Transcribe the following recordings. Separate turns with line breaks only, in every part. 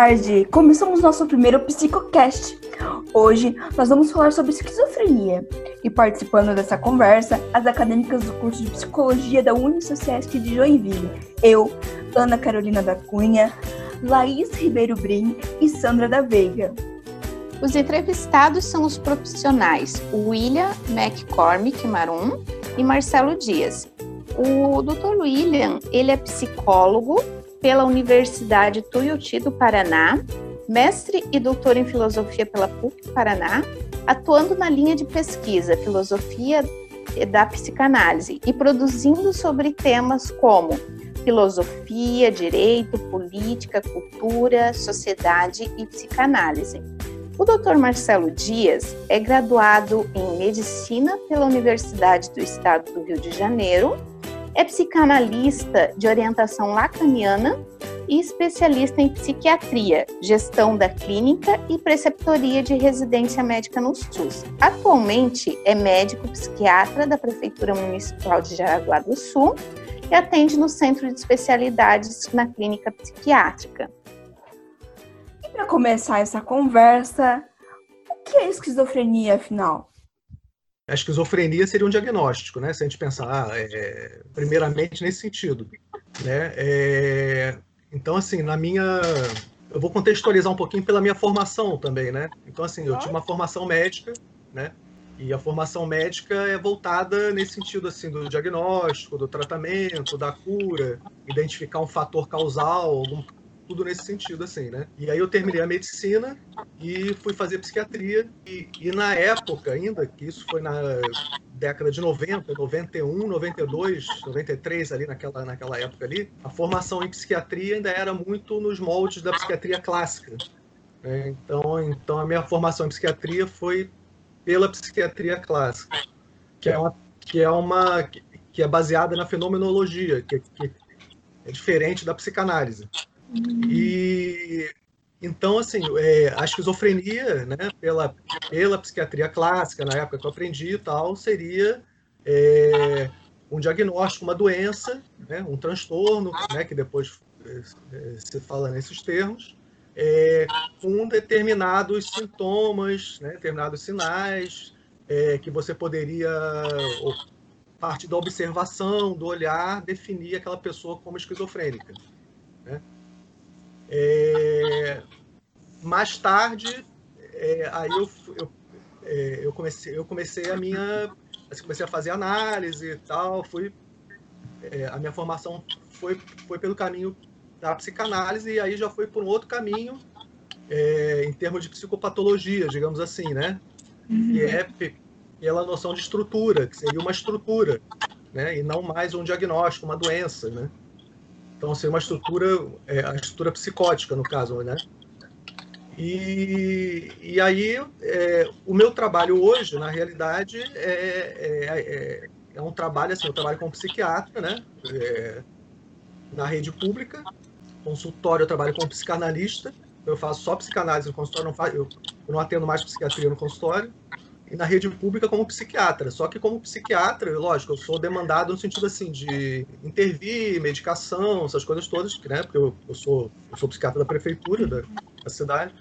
tarde! Começamos nosso primeiro Psicocast. Hoje nós vamos falar sobre esquizofrenia e participando dessa conversa, as acadêmicas do curso de Psicologia da Unisociesc de Joinville. Eu, Ana Carolina da Cunha, Laís Ribeiro Brim e Sandra da Veiga.
Os entrevistados são os profissionais William McCormick Marum e Marcelo Dias. O Dr. William, ele é psicólogo pela Universidade Tuiuti do Paraná, mestre e doutor em filosofia pela PUC Paraná, atuando na linha de pesquisa Filosofia da Psicanálise e produzindo sobre temas como filosofia, direito, política, cultura, sociedade e psicanálise. O Dr. Marcelo Dias é graduado em Medicina pela Universidade do Estado do Rio de Janeiro é psicanalista de orientação lacaniana e especialista em psiquiatria, gestão da clínica e preceptoria de residência médica no SUS. Atualmente é médico psiquiatra da Prefeitura Municipal de Jaraguá do Sul e atende no Centro de Especialidades na Clínica Psiquiátrica.
E para começar essa conversa, o que é esquizofrenia, afinal?
A esquizofrenia seria um diagnóstico, né? Se a gente pensar, ah, é, primeiramente nesse sentido, né? É, então, assim, na minha, eu vou contextualizar um pouquinho pela minha formação também, né? Então, assim, eu tive uma formação médica, né? E a formação médica é voltada nesse sentido, assim, do diagnóstico, do tratamento, da cura, identificar um fator causal, algum tudo nesse sentido, assim, né? E aí eu terminei a medicina e fui fazer psiquiatria. E, e na época ainda, que isso foi na década de 90, 91, 92, 93, ali naquela, naquela época ali, a formação em psiquiatria ainda era muito nos moldes da psiquiatria clássica. Né? Então, então a minha formação em psiquiatria foi pela psiquiatria clássica, que é uma que é uma que é baseada na fenomenologia, que, que é diferente da psicanálise. E então, assim, é, a esquizofrenia, né, pela, pela psiquiatria clássica, na época que eu aprendi e tal, seria é, um diagnóstico, uma doença, né, um transtorno, né, que depois é, se fala nesses termos, é, com determinados sintomas, né, determinados sinais, é, que você poderia, a partir da observação, do olhar, definir aquela pessoa como esquizofrênica. Né? É, mais tarde, é, aí eu, eu, é, eu, comecei, eu comecei a minha, assim, comecei a fazer análise e tal, fui, é, a minha formação foi, foi pelo caminho da psicanálise e aí já foi por um outro caminho é, em termos de psicopatologia, digamos assim, né? Uhum. Que é pela noção de estrutura, que seria uma estrutura, né? E não mais um diagnóstico, uma doença, né? Então, seria uma estrutura, é, a estrutura psicótica, no caso, né? E, e aí, é, o meu trabalho hoje, na realidade, é, é, é, é um trabalho, assim, eu trabalho como psiquiatra, né? É, na rede pública, consultório, eu trabalho como psicanalista, eu faço só psicanálise no consultório, não faço, eu, eu não atendo mais psiquiatria no consultório, e na rede pública como psiquiatra. Só que como psiquiatra, lógico, eu sou demandado no sentido assim de intervir, medicação, essas coisas todas, né? Porque eu, eu sou, eu sou psiquiatra da prefeitura da, da cidade.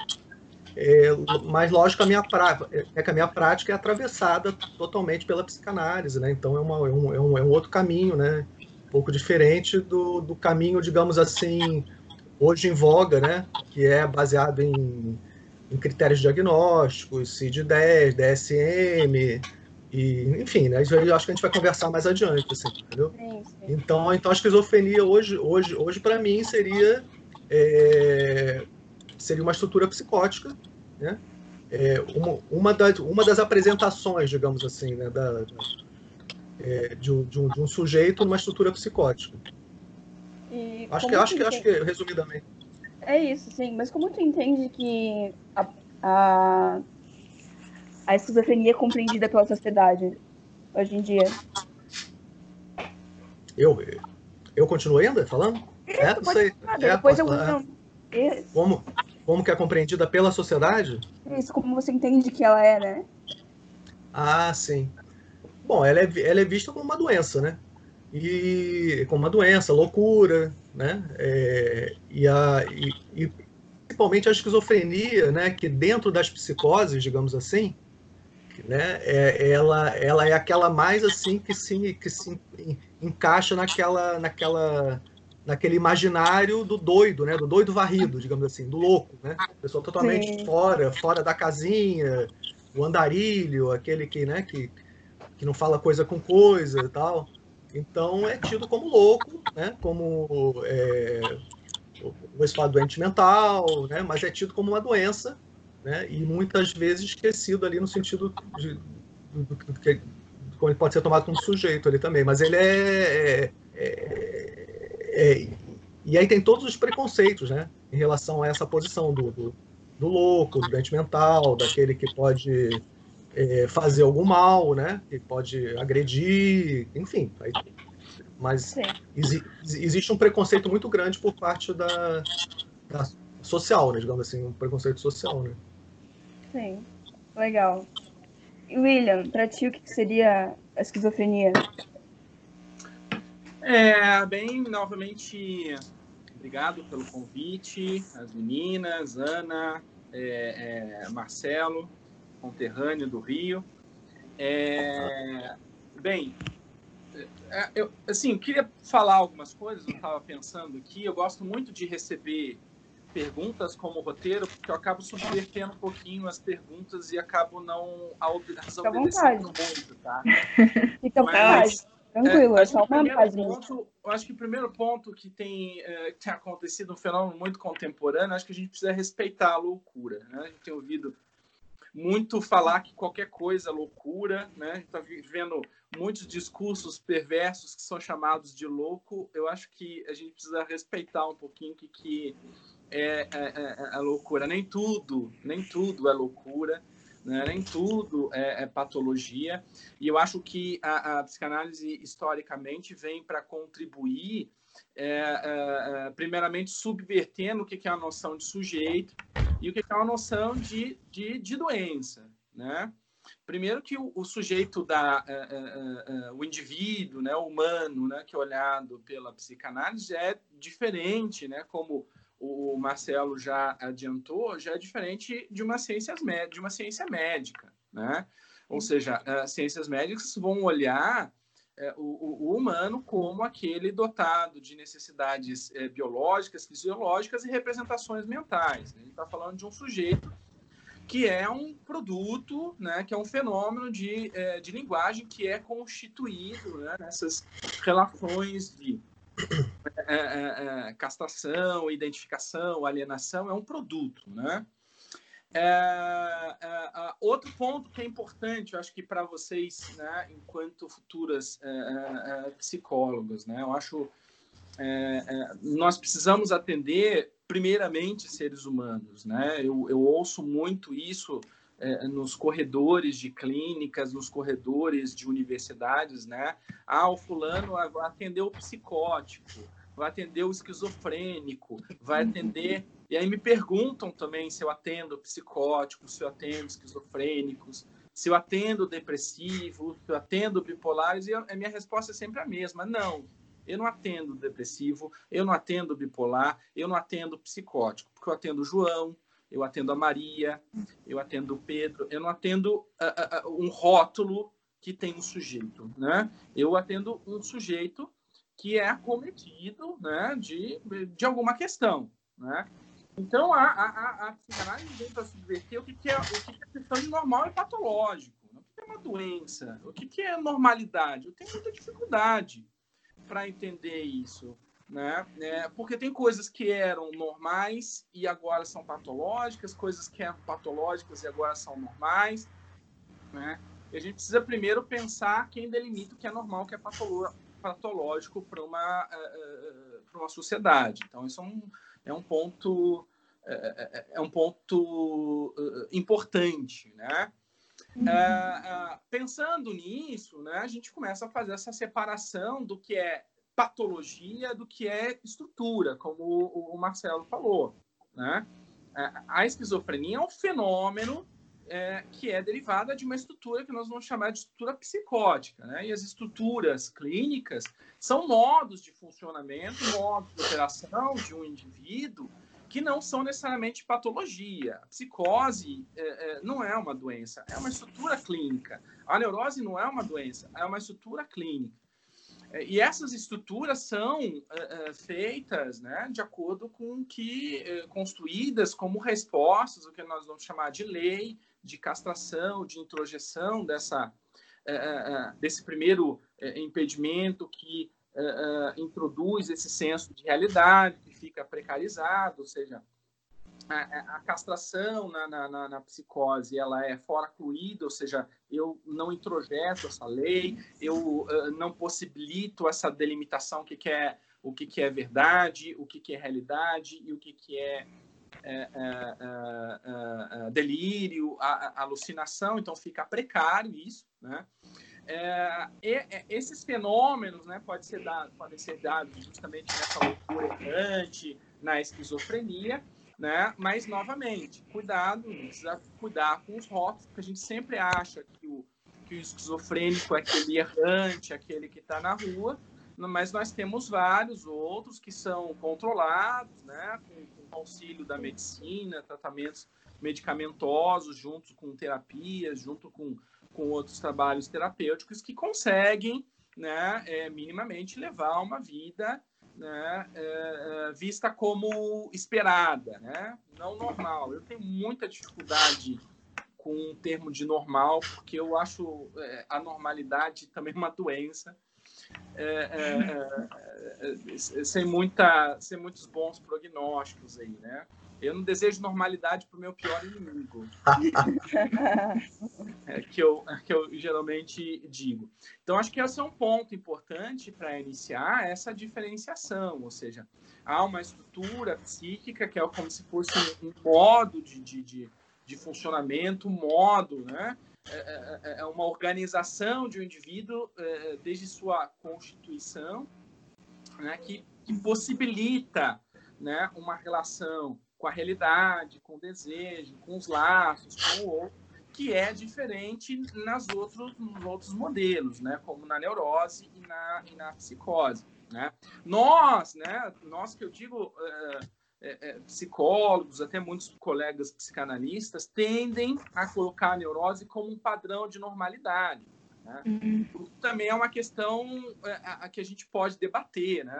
É, mas lógico a minha prática é que a minha prática é atravessada totalmente pela psicanálise, né? Então é, uma, é, um, é, um, é um outro caminho, né? Um pouco diferente do, do caminho, digamos assim, hoje em voga, né? Que é baseado em em critérios diagnósticos, CID-10, DSM, e, enfim, né, isso eu acho que a gente vai conversar mais adiante, assim, entendeu? Então, então a esquizofrenia hoje, hoje, hoje para mim seria é, seria uma estrutura psicótica, né? É, uma, uma, das, uma das apresentações, digamos assim, né, da, é, de, um, de, um, de um sujeito numa estrutura psicótica. acho que, acho que, acho que, resumidamente.
É isso, sim. Mas como tu entende que a, a, a esquizofrenia é compreendida pela sociedade hoje em dia?
Eu, eu continuo ainda falando?
É, não sei. é, depois eu falar.
É. Como, como que é compreendida pela sociedade?
Isso, como você entende que ela é, né?
Ah, sim. Bom, ela é, ela é vista como uma doença, né? E como uma doença, loucura, né? É, e, a, e, e principalmente a esquizofrenia, né, que dentro das psicoses, digamos assim, né, é, ela, ela é aquela mais assim que se, que se encaixa naquela, naquela, naquele imaginário do doido, né, do doido varrido, digamos assim, do louco, né, pessoa totalmente Sim. fora, fora da casinha, o andarilho, aquele que, né, que, que não fala coisa com coisa e tal. Então é tido como louco, né, como é, o estado doente mental, né? mas é tido como uma doença, né? e muitas vezes esquecido ali no sentido de, que como ele pode ser tomado como sujeito ali também, mas ele é, é, é, é, e aí tem todos os preconceitos, né, em relação a essa posição do, do, do louco, do doente mental, daquele que pode é, fazer algum mal, né, que pode agredir, enfim, aí mas exi existe um preconceito muito grande por parte da, da, social, né? Digamos assim, um preconceito social, né?
Sim, legal. William, para ti o que seria a esquizofrenia?
É, bem, novamente, obrigado pelo convite, as meninas, Ana, é, é, Marcelo, conterrâneo do Rio. É, bem, é, eu, assim, queria falar algumas coisas, eu estava pensando aqui. Eu gosto muito de receber perguntas como roteiro, porque eu acabo subvertendo um pouquinho as perguntas e acabo não as obedecendo muito, tá?
Fica vontade. Tranquilo, é, é só uma página.
eu acho que o primeiro ponto que tem, é, que tem acontecido, um fenômeno muito contemporâneo, acho que a gente precisa respeitar a loucura. Né? A gente tem ouvido muito falar que qualquer coisa é loucura, né? A gente está vivendo muitos discursos perversos que são chamados de louco, eu acho que a gente precisa respeitar um pouquinho que, que é, é, é, é loucura. Nem tudo, nem tudo é loucura, né? nem tudo é, é patologia. E eu acho que a, a psicanálise, historicamente, vem para contribuir, é, é, primeiramente, subvertendo o que é a noção de sujeito e o que é uma noção de, de, de doença, né? Primeiro que o, o sujeito da uh, uh, uh, o indivíduo, né, o humano, né, que é olhado pela psicanálise é diferente, né, como o Marcelo já adiantou, já é diferente de uma ciência de uma ciência médica, né? Ou seja, ciências médicas vão olhar o, o, humano como aquele dotado de necessidades biológicas, fisiológicas e representações mentais. Né? A gente está falando de um sujeito que é um produto, né, que é um fenômeno de, é, de linguagem que é constituído né, nessas relações de é, é, é castração, identificação, alienação, é um produto, né? É, é, outro ponto que é importante, eu acho que para vocês, né, enquanto futuras psicólogas, né, eu acho nós precisamos atender primeiramente seres humanos, né? Eu, eu ouço muito isso é, nos corredores de clínicas, nos corredores de universidades, né? Ah, o fulano vai atender o psicótico, vai atender o esquizofrênico, vai atender. E aí me perguntam também se eu atendo psicótico, se eu atendo esquizofrênicos, se eu atendo depressivo, se eu atendo bipolares, e a minha resposta é sempre a mesma: não eu não atendo depressivo, eu não atendo bipolar, eu não atendo psicótico, porque eu atendo João, eu atendo a Maria, eu atendo o Pedro, eu não atendo uh, uh, um rótulo que tem um sujeito, né? Eu atendo um sujeito que é acometido, né, de, de alguma questão, né? Então, a, a, a psicanálise vem para subverter o que, que, é, o que, que é questão de normal e patológico, o que, que é uma doença, o que, que é normalidade. Eu tenho muita dificuldade para entender isso, né? É, porque tem coisas que eram normais e agora são patológicas, coisas que eram patológicas e agora são normais, né? E a gente precisa primeiro pensar quem delimita o que é normal, o que é patológico para uma uh, uma sociedade. Então isso é um, é um ponto é, é um ponto uh, importante, né? Uhum. Uh, uh, pensando nisso, né, a gente começa a fazer essa separação do que é patologia do que é estrutura, como o, o Marcelo falou. Né? A esquizofrenia é um fenômeno é, que é derivada de uma estrutura que nós vamos chamar de estrutura psicótica. Né? E as estruturas clínicas são modos de funcionamento, modos de operação de um indivíduo que não são necessariamente patologia. A psicose é, é, não é uma doença, é uma estrutura clínica. A neurose não é uma doença, é uma estrutura clínica. É, e essas estruturas são é, é, feitas né, de acordo com que, construídas como respostas, o que nós vamos chamar de lei, de castração, de introjeção dessa, desse primeiro impedimento que introduz esse senso de realidade, fica precarizado, ou seja, a, a castração na, na, na, psicose ela é fora cluída, ou seja, eu não introjeto essa lei, eu uh, não possibilito essa delimitação, que, que é o que, que é verdade, o que, que é realidade e o que, que é, é, é, é delírio, a, a alucinação, então fica precário isso, né? É, e, esses fenômenos né, pode ser dado, podem ser dados justamente nessa loucura errante, na esquizofrenia, né? Mas, novamente, cuidado, precisa cuidar com os rótulos, porque a gente sempre acha que o, que o esquizofrênico é aquele errante, aquele que está na rua, mas nós temos vários outros que são controlados, né? Com, com auxílio da medicina, tratamentos medicamentosos, junto com terapias, junto com, com outros trabalhos terapêuticos que conseguem, né, é, minimamente levar uma vida né, é, é, vista como esperada, né, não normal. Eu tenho muita dificuldade com o termo de normal, porque eu acho é, a normalidade também uma doença. É, é, é, sem, muita, sem muitos bons prognósticos aí, né? Eu não desejo normalidade para o meu pior inimigo. é que eu, que eu geralmente digo. Então, acho que esse é um ponto importante para iniciar essa diferenciação. Ou seja, há uma estrutura psíquica que é como se fosse um modo de, de, de, de funcionamento, um modo, né? É, é, é, é uma organização de um indivíduo é, desde sua constituição, né? que, que possibilita né, uma relação com a realidade, com o desejo, com os laços, com o outro, que é diferente nas outros, nos outros modelos, né? como na neurose e na, e na psicose. Né? Nós, né, nós que eu digo, é, é, psicólogos, até muitos colegas psicanalistas, tendem a colocar a neurose como um padrão de normalidade. Né? Uhum. Também é uma questão a, a, que a gente pode debater, né?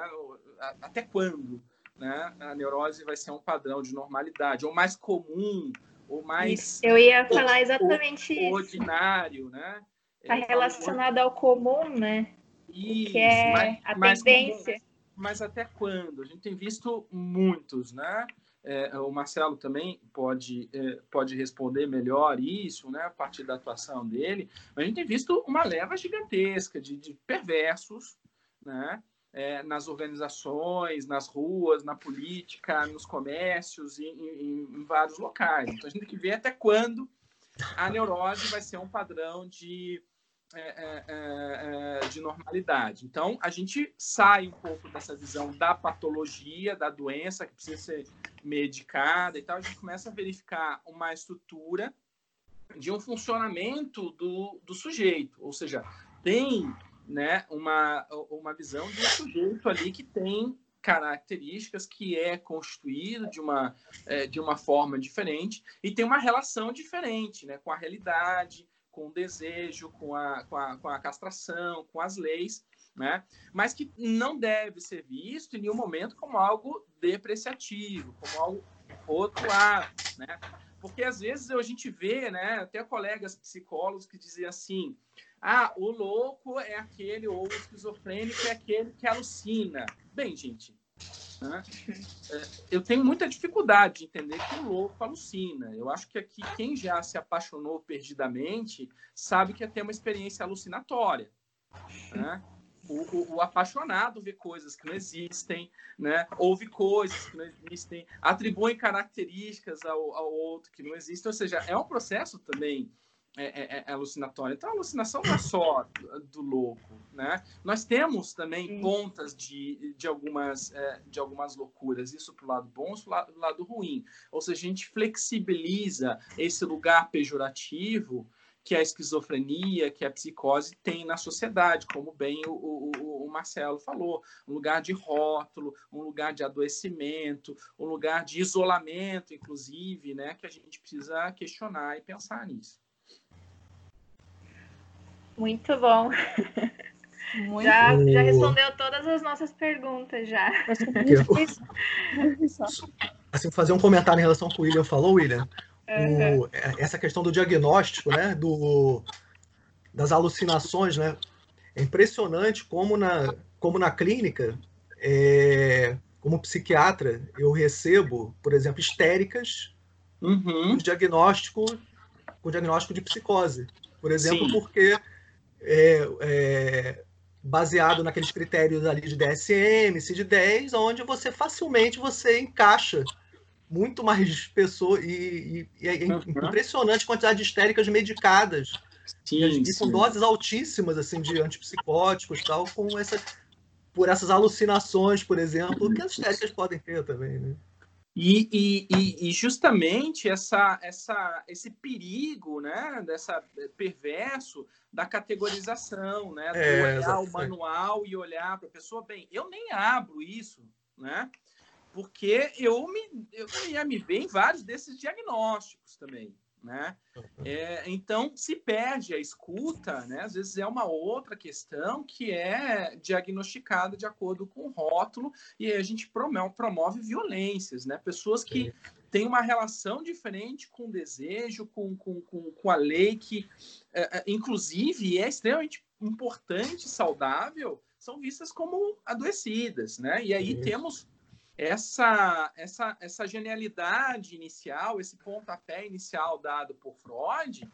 até quando né, a neurose vai ser um padrão de normalidade, ou mais comum, ou mais.
Eu ia falar exatamente.
Ordinário, né?
Está relacionado ao comum, né?
Isso,
que é mais, a mais tendência.
Comum, mas até quando? A gente tem visto muitos, né? É, o Marcelo também pode, é, pode responder melhor isso, né, a partir da atuação dele. Mas a gente tem visto uma leva gigantesca de, de perversos, né, é, nas organizações, nas ruas, na política, nos comércios e em, em, vários locais. Então a gente tem que ver até quando a neurose vai ser um padrão de, é, é, é, é, de normalidade. Então a gente sai um pouco dessa visão da patologia, da doença que precisa ser medicada e tal, a gente começa a verificar uma estrutura de um funcionamento do, do sujeito, ou seja, tem né, uma, uma visão de um sujeito ali que tem características que é constituído de uma, é, de uma forma diferente e tem uma relação diferente né, com a realidade, com o desejo, com a, com a, com a castração, com as leis, né? mas que não deve ser visto em nenhum momento como algo depreciativo, como algo outro lado, né? Porque às vezes a gente vê, né, até colegas psicólogos que dizem assim: ah, o louco é aquele, ou o esquizofrênico é aquele que alucina. Bem, gente, né? É, eu tenho muita dificuldade de entender que o louco alucina. Eu acho que aqui quem já se apaixonou perdidamente sabe que é ter uma experiência alucinatória. Né? O, o, o, apaixonado vê coisas que não existem, né? ouve coisas que não existem, atribui características ao, ao outro que não existem. Ou seja, é um processo também é, é, é, alucinatória. Então, a alucinação não é só do louco, né? Nós temos também Sim. pontas de, de, algumas, é, de algumas loucuras, isso para o lado bom, isso para o lado ruim. Ou seja, a gente flexibiliza esse lugar pejorativo que a esquizofrenia, que a psicose tem na sociedade, como bem o, o, o o Marcelo falou, um lugar de rótulo, um lugar de adoecimento, um lugar de isolamento, inclusive, né, que a gente precisa questionar e pensar nisso.
Muito bom. Muito já, bom. já respondeu todas as nossas perguntas já.
assim, fazer um comentário em relação ao que o William falou, William. Uhum. O, essa questão do diagnóstico, né, do, das alucinações, né, é impressionante como na, como na clínica, é, como psiquiatra, eu recebo, por exemplo, histéricas uhum. com diagnóstico, com diagnóstico de psicose, por exemplo, Sim. porque é, é, baseado naqueles critérios ali de DSM, CID-10, onde você facilmente você encaixa muito mais pessoas e, e, e é uhum. impressionante a quantidade de histéricas medicadas sim, e, com doses altíssimas assim de antipsicóticos tal com essa por essas alucinações por exemplo que as histéricas podem ter também né?
E, e, e, justamente essa, essa, esse perigo, né, dessa perverso da categorização, né, do é, olhar exatamente. o manual e olhar para a pessoa. Bem, eu nem abro isso, né, porque eu, me, eu ia me ver em vários desses diagnósticos também. Né? É, então se perde a escuta, né? Às vezes é uma outra questão que é diagnosticada de acordo com o rótulo e a gente promove, promove violências, né? Pessoas que têm uma relação diferente com o desejo, com, com, com, com a lei que, é, é inclusive, é extremamente importante, saudável, são vistas como adoecidas, né? E aí temos essa, essa, essa genialidade inicial, esse pontapé inicial dado por Freud,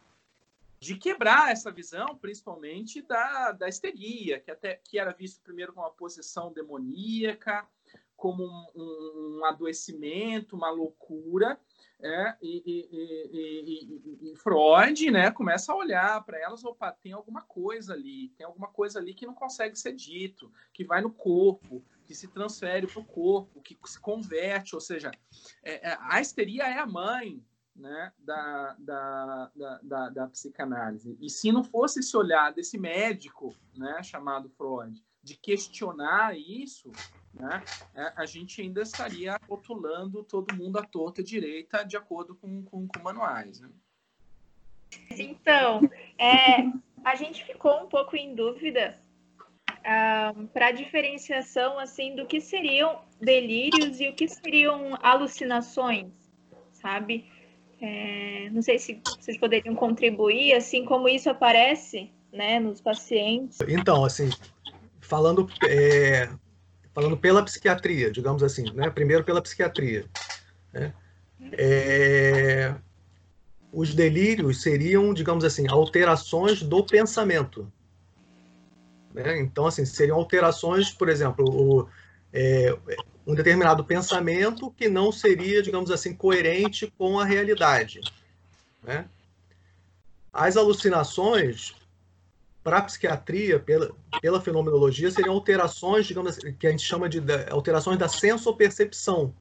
de quebrar essa visão, principalmente da, da histeria, que, até, que era visto primeiro como uma possessão demoníaca, como um, um adoecimento, uma loucura, é, e, e, e, Freud né, começa a olhar para elas, opa, tem alguma coisa ali, tem alguma coisa ali que não consegue ser dito, que vai no corpo, que se transfere para o corpo, que se converte, ou seja, é, é, a histeria é a mãe né, da, da, da, da, da psicanálise. E se não fosse esse olhar desse médico né, chamado Freud, de questionar isso, né, é, a gente ainda estaria rotulando todo mundo à torta direita de acordo com, com, com manuais. Né?
Então, é, a gente ficou um pouco em dúvida para a diferenciação assim do que seriam delírios e o que seriam alucinações, sabe? É, não sei se vocês poderiam contribuir, assim como isso aparece, né, nos pacientes.
Então, assim, falando é, falando pela psiquiatria, digamos assim, né? Primeiro pela psiquiatria, né? É, os delírios seriam, digamos assim, alterações do pensamento, né? Então, assim, seriam alterações, por exemplo, o, é, um determinado pensamento que não seria, digamos assim, coerente com a realidade. Né? As alucinações, para a psiquiatria, pela, pela fenomenologia, seriam alterações, digamos assim, que a gente chama de, de alterações da sensopercepção.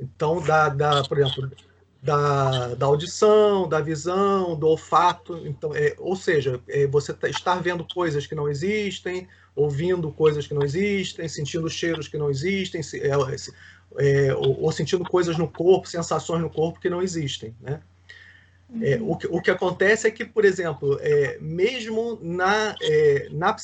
Então, da, da, por exemplo, da, da audição, da visão, do olfato. Então, é, ou seja, é, você tá, estar vendo coisas que não existem, ouvindo coisas que não existem, sentindo cheiros que não existem, se, é, é, ou, ou, sentindo coisas no corpo, sensações no corpo que não existem. Né? É, o, que, o que acontece é que, por exemplo, é, mesmo na, é, na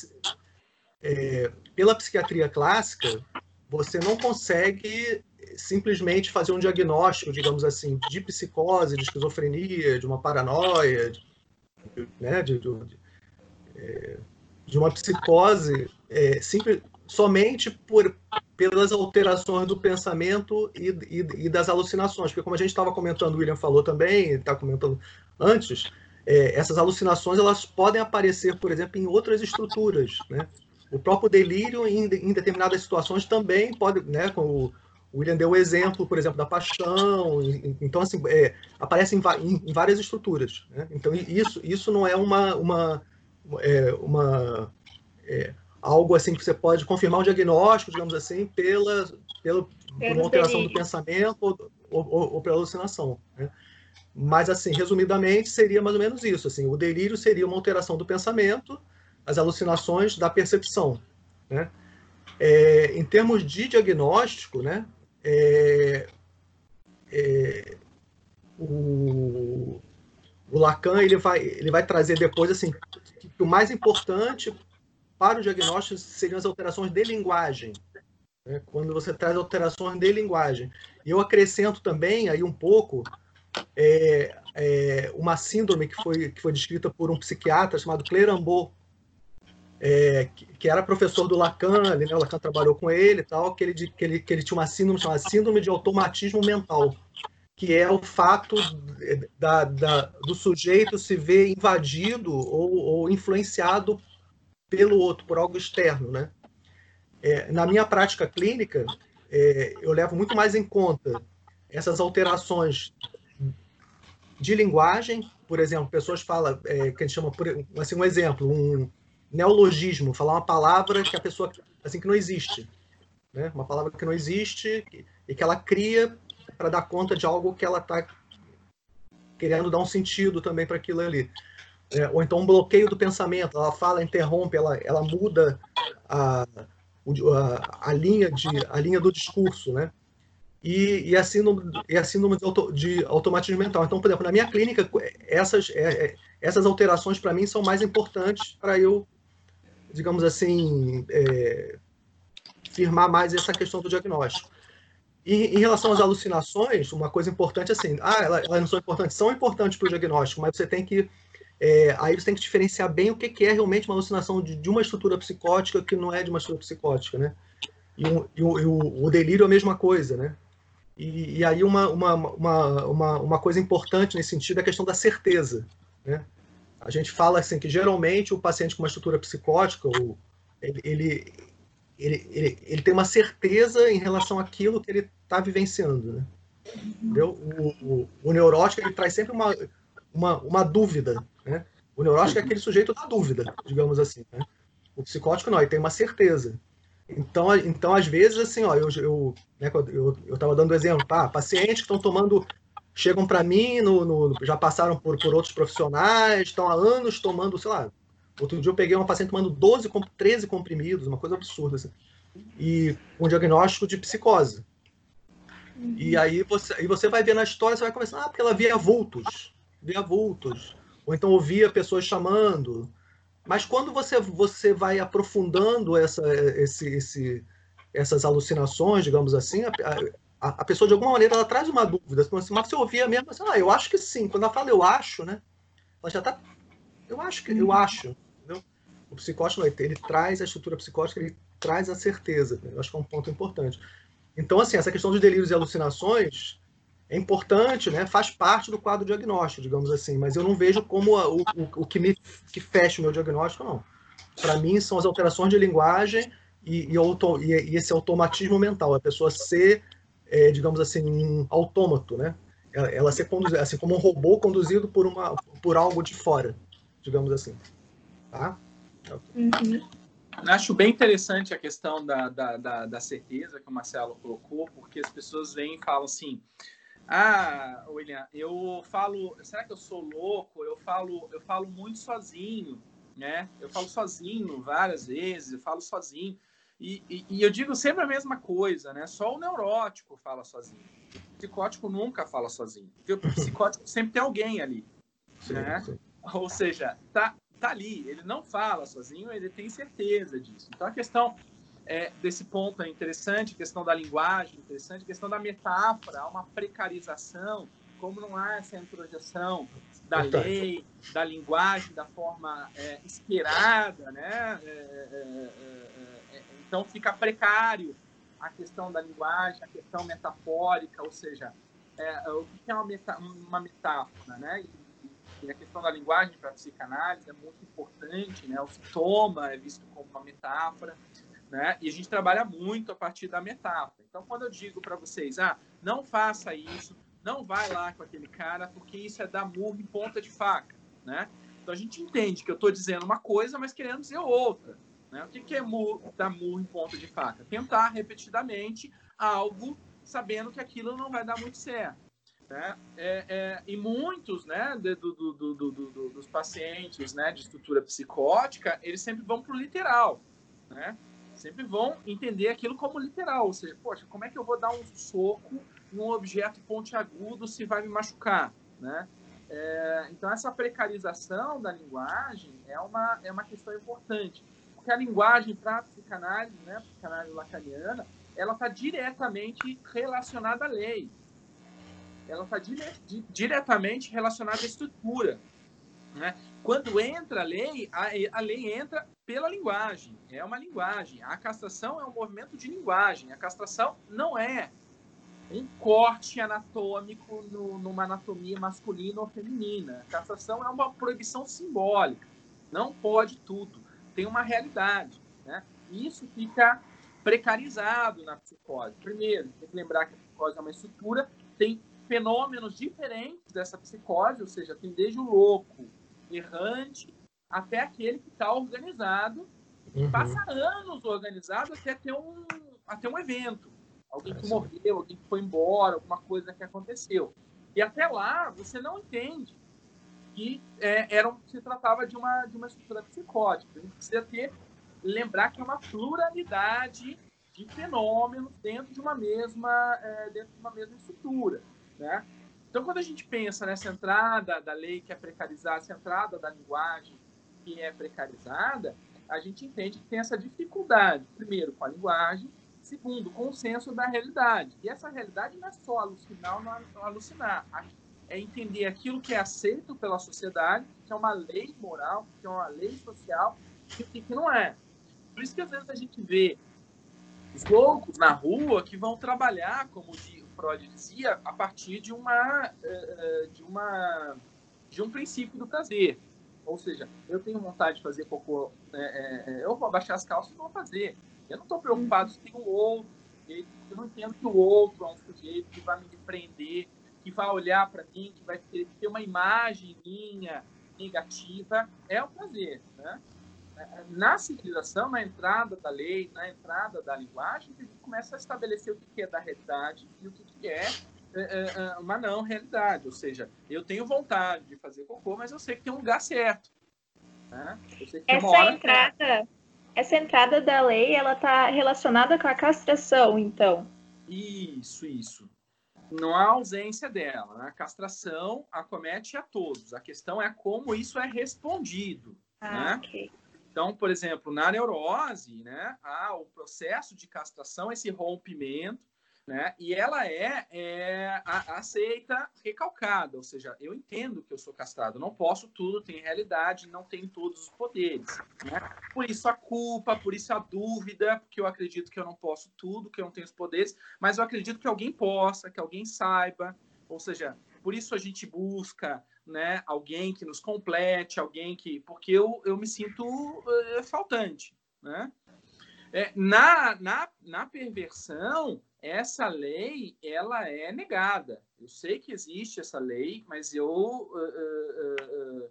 pela psiquiatria clássica, você não consegue simplesmente fazer um diagnóstico, digamos assim, de psicose, de esquizofrenia, de uma paranoia, de, né, de, de, de uma psicose é, simples, somente por, pelas alterações do pensamento e, e, e, das alucinações. Porque, como a gente estava comentando, o William falou também, está comentando antes, é, essas alucinações elas podem aparecer, por exemplo, em outras estruturas. Né? O próprio delírio, em, em determinadas situações, também pode, né, o William deu o exemplo, por exemplo, da paixão. Então, assim, é, aparece em, em, em, várias estruturas. Né? Então, isso, isso não é uma, uma, é, uma é, algo assim que você pode confirmar um diagnóstico, digamos assim, pela, pela por uma alteração do pensamento ou, ou, ou pela alucinação. Né? Mas, assim, resumidamente, seria mais ou menos isso. Assim, o delírio seria uma alteração do pensamento, as alucinações da percepção. Né? É, em termos de diagnóstico, né, é, é, o, o Lacan ele vai, ele vai trazer depois assim que o mais importante para o diagnóstico seriam as alterações de linguagem. Né, quando você traz alterações de linguagem. E eu acrescento também aí um pouco é, é, uma síndrome que foi, que foi descrita por um psiquiatra chamado Clerambault, é, que, que, era professor do Lacan, ali, né, o Lacan trabalhou com ele e tal, que ele, que, ele, que ele tinha uma síndrome chamada síndrome de automatismo mental, que é o fato da, da, do sujeito se ver invadido ou, ou, influenciado pelo outro, por algo externo. Né? É, na minha prática clínica, é, eu levo muito mais em conta essas alterações de linguagem, por exemplo, pessoas falam, é, que a gente chama, assim, um exemplo, um, neologismo, falar uma palavra que a pessoa assim que não existe, né? Uma palavra que não existe e que ela cria para dar conta de algo que ela está querendo dar um sentido também para aquilo ali. É, ou então um bloqueio do pensamento, ela fala, interrompe, ela, ela muda a, a, a linha de a linha do discurso, né? E, e a síndrome, e a síndrome de, auto, de automatismo mental. Então, por exemplo, na minha clínica, essas, é, é essas alterações para mim são mais importantes para eu digamos assim, é, firmar mais essa questão do diagnóstico. E em relação às alucinações, uma coisa importante é assim, ah, elas, elas não são importantes, são importantes para o diagnóstico, mas você tem que é, aí você tem que diferenciar bem o que, que é realmente uma alucinação de, de, uma estrutura psicótica que não é de uma estrutura psicótica, né? E, um, e, o, e o, o, delírio é a mesma coisa, né? E, e aí uma, uma, uma, uma, uma coisa importante nesse sentido é a questão da certeza, né? A gente fala assim que geralmente o paciente com uma estrutura psicótica, ele, ele, ele, ele, ele tem uma certeza em relação àquilo que ele está vivenciando. Né? O, o, o, neurótico ele traz sempre uma, uma, uma dúvida. Né? O neurótico é aquele sujeito da dúvida, digamos assim. Né? O psicótico não, ele tem uma certeza. Então, então às vezes, assim, ó, eu eu né, eu, eu estava dando exemplo, tá? Pacientes que estão tomando chegam para mim, no, no, já passaram por, por outros profissionais, estão há anos tomando, sei lá. Outro dia eu peguei uma paciente tomando 12, 13 comprimidos, uma coisa absurda, assim, e com um diagnóstico de psicose. Uhum. E aí você, e você vai ver na história, você vai começar, ah, porque ela via vultos, via vultos, ou então ouvia pessoas chamando. Mas quando você, você vai aprofundando essa, esse, esse, essas alucinações, digamos assim, a, a, a, pessoa de alguma maneira ela traz uma dúvida. Assim, mas você ouvia mesmo assim, ah, eu acho que sim. Quando ela fala eu acho, né? Ela já tá. Eu acho que eu uhum. acho. Entendeu? O psicótico ele, ele traz a estrutura psicótica, ele traz a certeza. Né? Eu acho que é um ponto importante. Então, assim, essa questão dos delírios e alucinações é importante, né? Faz parte do quadro diagnóstico, digamos assim. Mas eu não vejo como a, o, o, que me que fecha o meu diagnóstico, não. Para mim, são as alterações de linguagem e, e, auto, e, e esse automatismo mental. A pessoa ser é, digamos assim, um autômato, né? Ela, ela ser conduzida, assim como um robô conduzido por, uma, por algo de fora, digamos assim. Tá?
Uhum. Acho bem interessante a questão da, da, da, da, certeza que o Marcelo colocou, porque as pessoas vêm e falam assim: Ah, William, eu falo, será que eu sou louco? Eu falo, eu falo muito sozinho, né? Eu falo sozinho várias vezes, eu falo sozinho. E, e, e, eu digo sempre a mesma coisa, né? Só o neurótico fala sozinho. O psicótico nunca fala sozinho. Porque o psicótico sempre tem alguém ali. Sim, né? Sim. Ou seja, tá, tá ali. Ele não fala sozinho, ele tem certeza disso. Então a questão é, desse ponto é interessante, a questão da linguagem é interessante, a questão da metáfora, há uma precarização, como não há essa introjeção da lei, da linguagem, da forma é, esperada, né? É, é, é então fica precário a questão da linguagem, a questão metafórica, ou seja, é, o que é uma, meta, uma metáfora, né? E, a questão da linguagem para a psicanálise é muito importante, né? O sintoma é visto como uma metáfora, né? E a gente trabalha muito a partir da metáfora. Então, quando eu digo para vocês, ah, não faça isso, não vai lá com aquele cara, porque isso é dar murro em ponta de faca, né? Então a gente entende que eu estou dizendo uma coisa, mas querendo dizer outra. Né? O que, é murro, dar murro em ponta de faca? Tentar repetidamente algo sabendo que aquilo não vai dar muito certo. Né? É, é, e muitos né, do, do, do, dos pacientes né, de estrutura psicótica, eles sempre vão para o literal. Né? Sempre vão entender aquilo como literal, ou seja, poxa, como é que eu vou dar um soco num objeto pontiagudo se vai me machucar, né? É, então, essa precarização da linguagem é uma, é uma questão importante, porque a linguagem para a psicanálise, né, psicanálise lacaniana, ela está diretamente relacionada à lei. Ela está dire, di, diretamente relacionada à estrutura. Né? Quando entra a lei, a, a lei entra pela linguagem. É uma linguagem. A castração é um movimento de linguagem. A castração não é um corte anatômico no, numa anatomia masculina ou feminina. A castração é uma proibição simbólica. Não pode tudo. Tem uma realidade. Né? Isso fica precarizado na psicose. Primeiro, tem que lembrar que a psicose é uma estrutura, tem fenômenos diferentes dessa psicose, ou seja, tem desde o louco, errante, até aquele que está organizado, uhum. passa anos organizado até ter um, até um evento alguém que morreu, alguém que foi embora, alguma coisa que aconteceu. E até lá você não entende que é, era, se tratava de uma, de uma estrutura psicótica. A gente precisa ter, lembrar que é uma pluralidade de fenômenos dentro de uma mesma, é, dentro de uma mesma estrutura. Né? Então, quando a gente pensa nessa entrada da lei que é precarizada, essa entrada da linguagem que é precarizada, a gente entende que tem essa dificuldade, primeiro, com a linguagem, Segundo, consenso da realidade. E essa realidade não é só alucinar ou não alucinar. É entender aquilo que é aceito pela sociedade, que é uma lei moral, que é uma lei social, e que, que não é. Por isso que às vezes a gente vê os loucos na rua que vão trabalhar, como o Freud dizia, a partir de uma, eh, de uma de um princípio do prazer. Ou seja, eu tenho vontade de fazer cocô, é, é, eu vou abaixar as calças e vou fazer. Eu não estou preocupado se tem o outro, eu não entendo que o outro é um sujeito que vai me prender, que vai olhar para mim, que vai ter, uma imagem minha negativa. É o prazer. Né? Na civilização, na entrada da lei, na entrada da linguagem, a gente começa a estabelecer o que é da realidade e o que é, é, é, é uma não realidade. Ou seja, eu tenho vontade de fazer cocô, mas eu sei que tem um lugar certo. Né?
Essa entrada essa entrada da lei, ela está relacionada com a castração, então.
Isso, isso. Não há ausência dela. Né? A castração acomete a todos. A questão é como isso é respondido. Ah, né? ok. Então, por exemplo, na neurose, né, há o processo de castração, esse rompimento, né? E ela é, é a, aceita recalcada, ou seja, eu entendo que eu sou castrado, não posso tudo, tem realidade, não tenho todos os poderes. Né? Por isso a culpa, por isso a dúvida, porque eu acredito que eu não posso tudo, que eu não tenho os poderes, mas eu acredito que alguém possa, que alguém saiba, ou seja, por isso a gente busca né, alguém que nos complete, alguém que. Porque eu, eu me sinto uh, faltante. Né? É, na, na, na perversão, essa lei ela é negada. Eu sei que existe essa lei, mas eu uh, uh,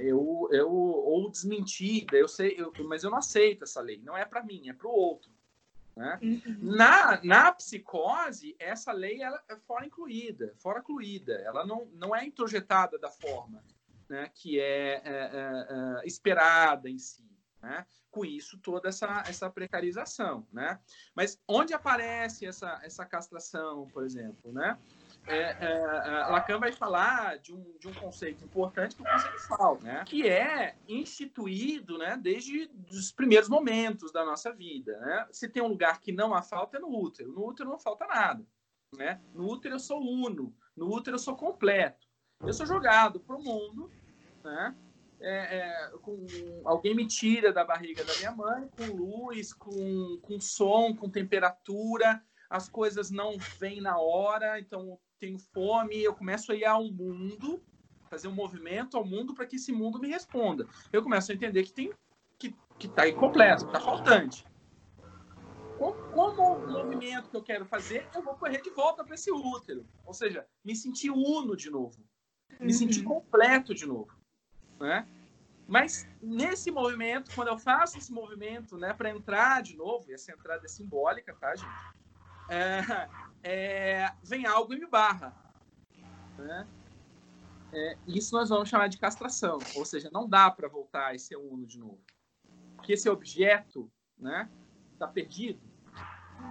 eu, eu ou desmentida, eu sei, eu, mas eu não aceito essa lei. Não é para mim, é para o outro. Né? Uhum. Na, na psicose, essa lei ela é fora incluída, fora incluída. Ela não, não é introjetada da forma né, que é, é, é, é esperada em si. Né? Com isso, toda essa, essa precarização. Né? Mas onde aparece essa, essa castração, por exemplo? Né? É, é, Lacan vai falar de um, de um conceito importante que é o conceitual, né? que é instituído né, desde os primeiros momentos da nossa vida. Né? Se tem um lugar que não há falta, é no útero. No útero não falta nada. Né? No útero eu sou uno, no útero eu sou completo. Eu sou jogado para o mundo, né? é, é, com, alguém me tira da barriga da minha mãe, com luz, com, com som, com temperatura, as coisas não vêm na hora, então tenho fome, eu começo a ir ao mundo, fazer um movimento ao mundo para que esse mundo me responda. Eu começo a entender que tem que que está incompleto, está faltante. Como, o movimento que eu quero fazer, eu vou correr de volta para esse útero. Ou seja, me sentir uno de novo. Me sentir uhum. completo de novo né? Mas nesse movimento, quando eu faço esse movimento, né, para entrar de novo, e essa entrada é simbólica, tá, gente? É, é, vem algo e me barra. Né? É, isso nós vamos chamar de castração, ou seja, não dá para voltar a ser uno de novo. Porque esse objeto né? Está perdido.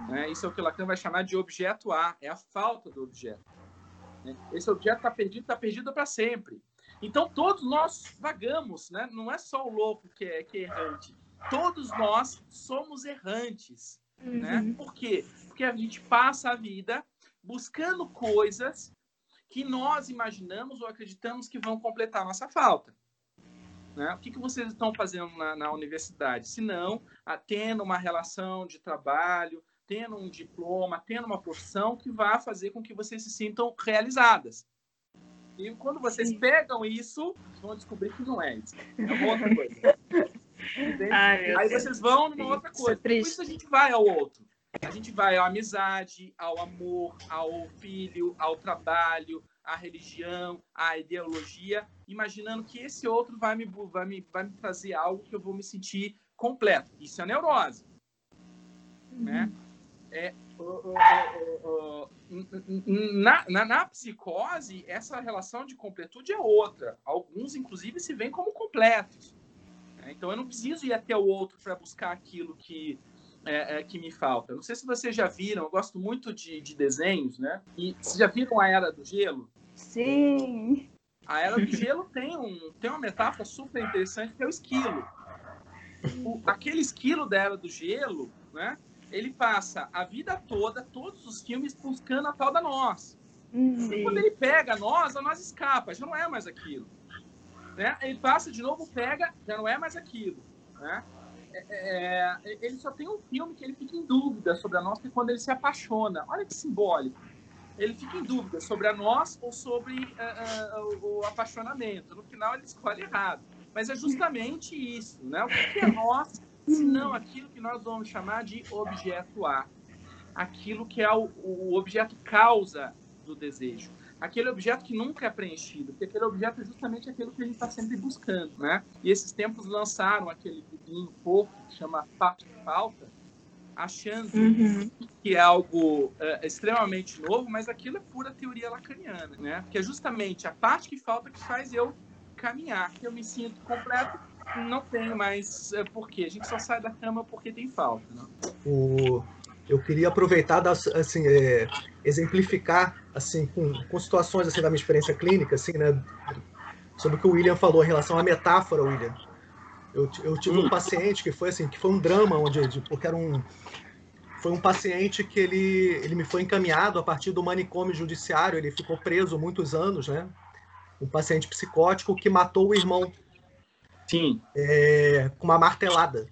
Né? Isso é o que Lacan vai chamar de objeto A, é a falta do objeto. Né? Esse objeto está perdido, está perdido para sempre. Então todos nós vagamos, né? Não é só o louco que é, que é errante. Todos nós somos errantes, né? uhum. né? Por quê? Porque a gente passa a vida buscando coisas que nós imaginamos ou acreditamos que vão completar nossa falta. Né? O que, que vocês estão fazendo na, na universidade? Se não, tendo uma relação de trabalho, tendo um diploma, tendo uma profissão que vá fazer com que vocês se sintam realizadas. E quando vocês pegam isso, vão descobrir que não é isso. É uma outra coisa. Ai, Aí vocês vão numa outra coisa. Por isso a gente vai ao outro. A gente vai à amizade, ao amor, ao filho, ao trabalho, à religião, à ideologia, imaginando que esse outro vai me, vai me, vai me trazer algo que eu vou me sentir completo. Isso é neurose. Uhum. Né? É, na, na, na, psicose, essa relação de completude é outra. Alguns, inclusive, se veem como completos. Né? Então, eu não preciso ir até o outro para buscar aquilo que, é, é, que me falta. Não sei se vocês já viram, eu gosto muito de, de desenhos, né? E vocês já viram a Era do Gelo?
Sim!
A Era do Gelo tem, um, tem uma metáfora super interessante que é o esquilo. O, aquele esquilo da Era do Gelo, né? Ele passa a vida toda, todos os filmes, buscando a tal da nós. Uhum. E quando ele pega a nós, a nós escapa, já não é mais aquilo. Né? Ele passa de novo, pega, já não é mais aquilo. Né? É, é, ele só tem um filme que ele fica em dúvida sobre a nós, que é quando ele se apaixona. Olha que simbólico. Ele fica em dúvida sobre a nós ou sobre uh, uh, o, apaixonamento. No final, ele escolhe errado. Mas é justamente isso. Né? O que é nós senão aquilo que nós vamos chamar de objeto A. Aquilo que é o, o objeto causa do desejo aquele objeto que nunca é preenchido, porque aquele objeto é justamente aquilo que a gente está sempre buscando, né? E esses tempos lançaram aquele livrinho pouco que chama Parte Falta, achando uhum. que é algo uh, extremamente novo, mas aquilo é pura teoria lacaniana, né? Que é justamente a parte que falta que faz eu caminhar, que eu me sinto completo não tenho mais é, porquê. A gente só sai da cama porque tem falta. Né?
O, eu queria aproveitar, das, assim, é, exemplificar assim, com, com, situações assim, da minha experiência clínica, assim, né, sobre o que o William falou em relação à metáfora, William. Eu, eu tive hum. um paciente que foi assim, que foi um drama, onde, de, porque era um, foi um paciente que ele, ele me foi encaminhado a partir do manicômio judiciário, ele ficou preso muitos anos, né? Um paciente psicótico que matou o irmão
Sim.
É, com uma martelada.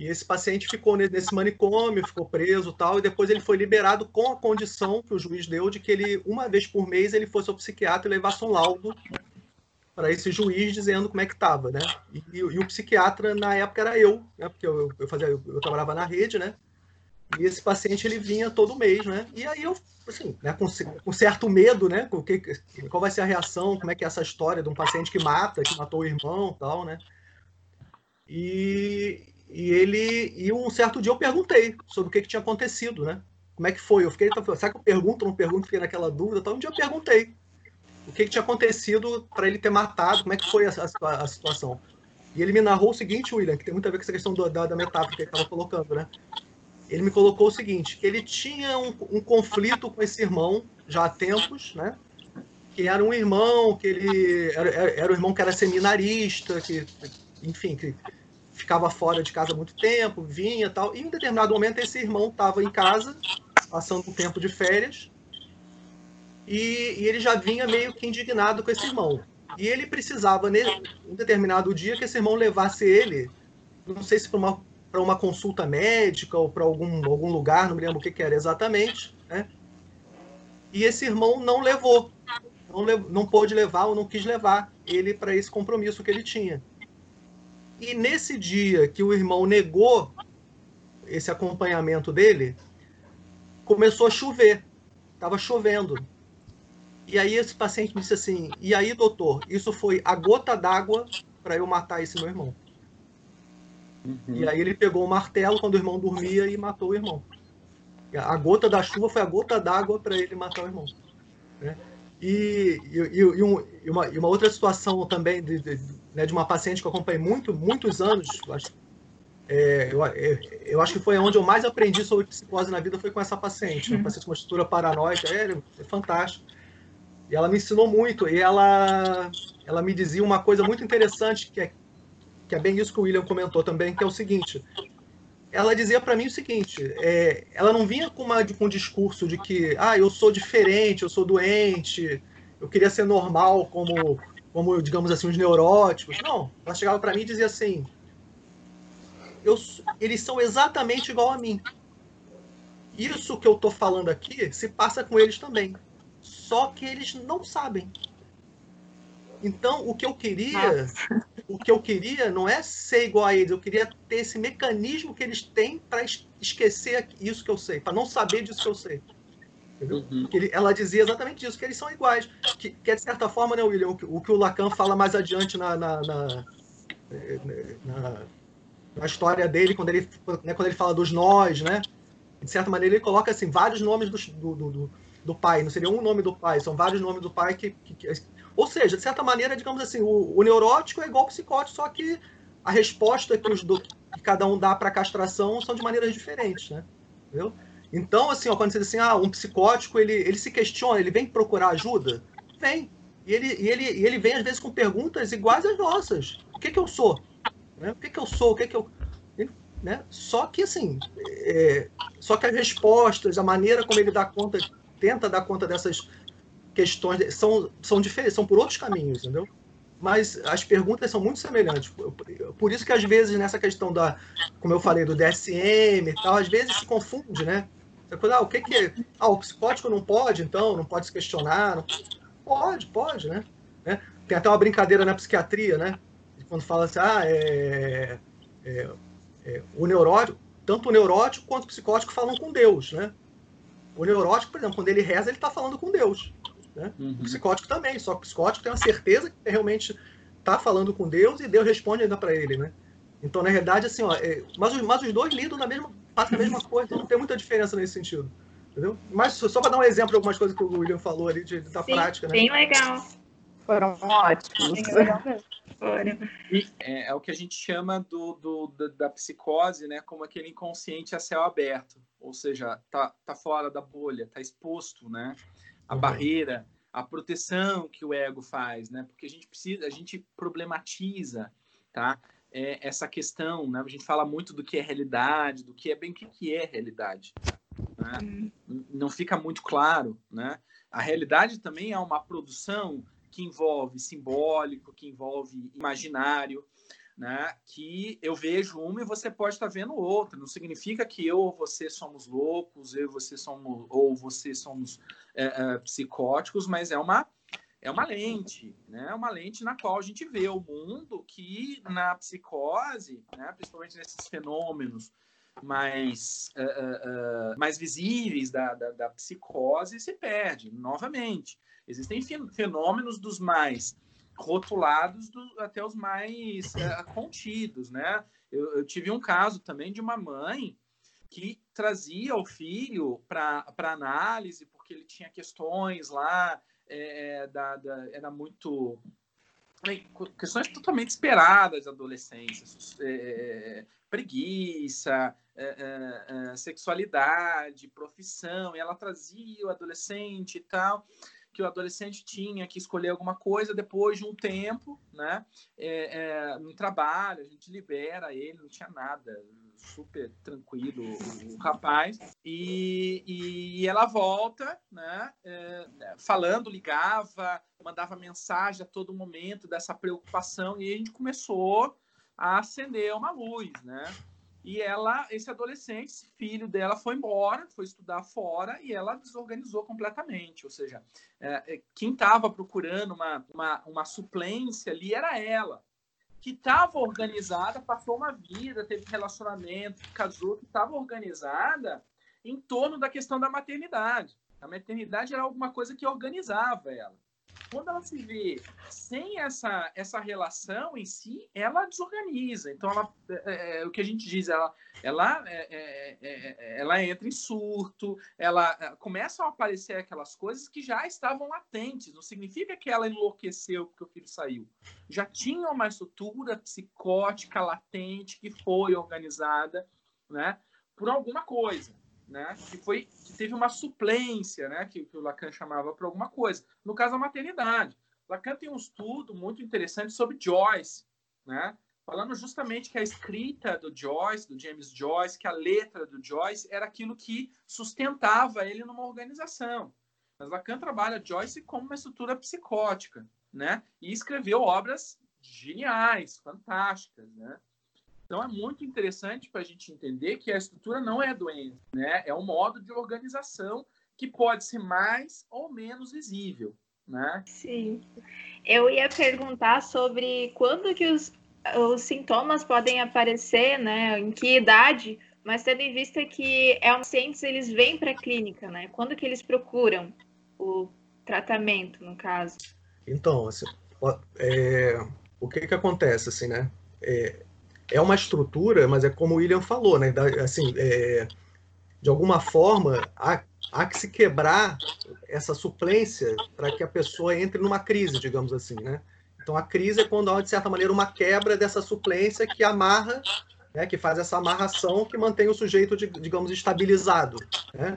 E esse paciente ficou nesse manicômio, ficou preso tal, e depois ele foi liberado com a condição que o juiz deu de que ele, uma vez por mês, ele fosse ao psiquiatra e levasse um laudo para esse juiz dizendo como é que estava, né? E, e, e, o psiquiatra, na época, era eu, né? Porque eu, eu, fazia, eu, eu trabalhava na rede, né? E esse paciente, ele vinha todo mês, né? E aí eu assim, né, com, com, certo medo, né? Com que, qual vai ser a reação, como é que é essa história de um paciente que mata, que matou o irmão tal, né? E, e ele. E um certo dia eu perguntei sobre o que, que tinha acontecido, né? Como é que foi? Eu fiquei, então, será que eu pergunto não pergunto? Fiquei naquela dúvida tal. Um dia eu perguntei o que, que tinha acontecido para ele ter matado, como é que foi a, a, a, situação. E ele me narrou o seguinte, William, que tem muito a ver com essa questão do, da, da metáfora que ele estava colocando, né? ele me colocou o seguinte, que ele tinha um, um, conflito com esse irmão já há tempos, né? Que era um irmão, que ele era, era um irmão que era seminarista, que, enfim, que ficava fora de casa muito tempo, vinha tal. E em determinado momento esse irmão estava em casa, passando um tempo de férias, e, e, ele já vinha meio que indignado com esse irmão. E ele precisava, em um determinado dia, que esse irmão levasse ele, não sei se para uma uma consulta médica ou para algum, algum lugar, não me lembro o que, que era exatamente, né? E esse irmão não levou, não, não pôde levar ou não quis levar ele para esse compromisso que ele tinha. E nesse dia que o irmão negou esse acompanhamento dele, começou a chover. Estava chovendo. E aí esse paciente disse assim: "E aí, doutor, isso foi a gota d'água para eu matar esse meu irmão?" Uhum. E aí ele pegou o martelo quando o irmão dormia e matou o irmão. A gota da chuva foi a gota d'água para ele matar o irmão. Né? E, e, e, um, e, uma, e, uma, outra situação também de, de, né, de, uma paciente que eu acompanhei muito, muitos anos, acho É, eu, é, eu, acho que foi onde eu mais aprendi sobre psicose na vida foi com essa paciente, né? paciente com uma estrutura paranoica, é, é fantástico. E ela me ensinou muito, e ela, ela me dizia uma coisa muito interessante, que é, que é bem isso que o William comentou também, que é o seguinte, ela dizia para mim o seguinte: é, ela não vinha com, uma, com um discurso de que, ah, eu sou diferente, eu sou doente, eu queria ser normal como, como digamos assim, os neuróticos. Não, ela chegava para mim e dizia assim: eu, eles são exatamente igual a mim. Isso que eu tô falando aqui se passa com eles também. Só que eles não sabem. Então, o que eu queria, Nossa. o que eu queria não é ser igual a eles, eu queria ter esse mecanismo que eles têm para esquecer isso que eu sei, para não saber disso que eu sei. Uhum. Ele, ela dizia exatamente isso, que eles são iguais. Que, que é, de certa forma, né, William, o, o que o Lacan fala mais adiante na, na, na, na, na história dele, quando ele, né, quando ele fala dos nós, né? De certa maneira, ele coloca assim, vários nomes do, do, do, do pai, não seria um nome do pai, são vários nomes do pai que, que, que ou seja, de certa maneira, digamos assim, o, o neurótico é igual ao psicótico, só que a resposta que, os do, que cada um dá para a castração são de maneiras diferentes, né? Entendeu? Então, assim, ó, quando você diz assim, ah, um psicótico, ele, ele se questiona, ele vem procurar ajuda? Vem. E ele, e ele, e ele vem, às vezes, com perguntas iguais às nossas. O que que eu sou? Né? O que que eu sou? O que que eu... Né? Só que, assim, é... só que as respostas, a maneira como ele dá conta, tenta dar conta dessas questões são, são diferentes, são por outros caminhos, entendeu? Mas as perguntas são muito semelhantes. Por isso que às vezes nessa questão da, como eu falei, do DSM e tal, às vezes se confunde, né? Ah, o que que é? Ah, o psicótico não pode, então, não pode se questionar. Não... Pode, pode, né? né? Tem até uma brincadeira na psiquiatria, né? Quando fala assim, ah, é, é, é, o neurótico, tanto o neurótico quanto o psicótico falam com Deus, né? O neurótico, por exemplo, quando ele reza, ele está falando com Deus. Né? Uhum. O psicótico também, só que o psicótico tem uma certeza que realmente está falando com Deus e Deus responde ainda para ele, né? Então, na realidade, assim, ó, é, mas, os, mas os dois lidam na mesma, fazem a mesma coisa, então não tem muita diferença nesse sentido. Entendeu? Mas só para dar um exemplo de algumas coisas que o William falou ali de, da Sim, prática, né?
Bem legal.
Foram ótimos.
E é, é, o que a gente chama do, do, da, da, psicose, né, como aquele inconsciente a céu aberto, ou seja, tá, tá fora da bolha, tá exposto, né? a uhum. barreira, a proteção que o ego faz, né? Porque a gente precisa, a gente problematiza, tá? É, essa questão, né? A gente fala muito do que é realidade, do que é bem o que, que é realidade. Né? Uhum. Não fica muito claro, né? A realidade também é uma produção que envolve simbólico, que envolve imaginário, né, que eu vejo uma e você pode estar vendo outra. Não significa que eu ou você somos loucos, eu ou você somos, ou você somos é, é, psicóticos, mas é uma é uma lente, né? É uma lente na qual a gente vê o mundo que na psicose, né, principalmente nesses fenômenos mais, uh, uh, uh, mais visíveis da, da, da, psicose, se perde novamente. Existem fenômenos dos mais rotulados do, até os mais é, contidos, né? Eu, eu, tive um caso também de uma mãe que trazia o filho para análise porque ele tinha questões lá, é, da, da, era muito questões totalmente esperadas da adolescência, é, preguiça, é, é, sexualidade, profissão, e ela trazia o adolescente e tal que o adolescente tinha que escolher alguma coisa depois de um tempo, né? É, é, no trabalho, a gente libera ele, não tinha nada, super tranquilo o, rapaz. E, e, ela volta, né? É, falando, ligava, mandava mensagem a todo momento dessa preocupação, e a gente começou a acender uma luz, né? E ela, esse adolescente, esse filho dela, foi embora, foi estudar fora e ela desorganizou completamente. Ou seja, é, é quem estava procurando uma, uma, uma suplência ali era ela, que estava organizada, passou uma vida, teve relacionamento, casou, que estava organizada em torno da questão da maternidade. A maternidade era alguma coisa que organizava ela. Quando ela se vê sem essa, essa relação em si, ela desorganiza. Então, ela, é, é, o que a gente diz, ela, ela, é, é, é ela entra em surto, ela é, começam a aparecer aquelas coisas que já estavam latentes. Não significa que ela enlouqueceu porque o filho saiu. Já tinha uma estrutura psicótica latente que foi organizada, né, por alguma coisa né? Que foi que teve uma suplência, né? Que, que o Lacan chamava por alguma coisa. No caso da maternidade, Lacan tem um estudo muito interessante sobre Joyce, né? Falando justamente que a escrita do Joyce, do James Joyce, que a letra do Joyce era aquilo que sustentava ele numa organização. Mas Lacan trabalha Joyce como uma estrutura psicótica, né? E escreveu obras geniais, fantásticas, né? Então é muito interessante para a gente entender que a estrutura não é doença, né? É um modo de organização que pode ser mais ou menos visível, né?
Sim. Eu ia perguntar sobre quando que os, os sintomas podem aparecer, né? Em que idade, mas tendo em vista que é um pacientes eles vêm para a clínica, né? Quando que eles procuram o tratamento, no caso?
Então, assim, é, o que que acontece, assim, né? É, é uma estrutura, mas é como o William falou, né? Assim, é, de alguma forma, há, há que se quebrar essa suplência para que a pessoa entre numa crise, digamos assim, né? Então, a crise é quando há, de certa maneira, uma quebra dessa suplência que amarra, né, que faz essa amarração que mantém o sujeito, digamos, estabilizado. Né?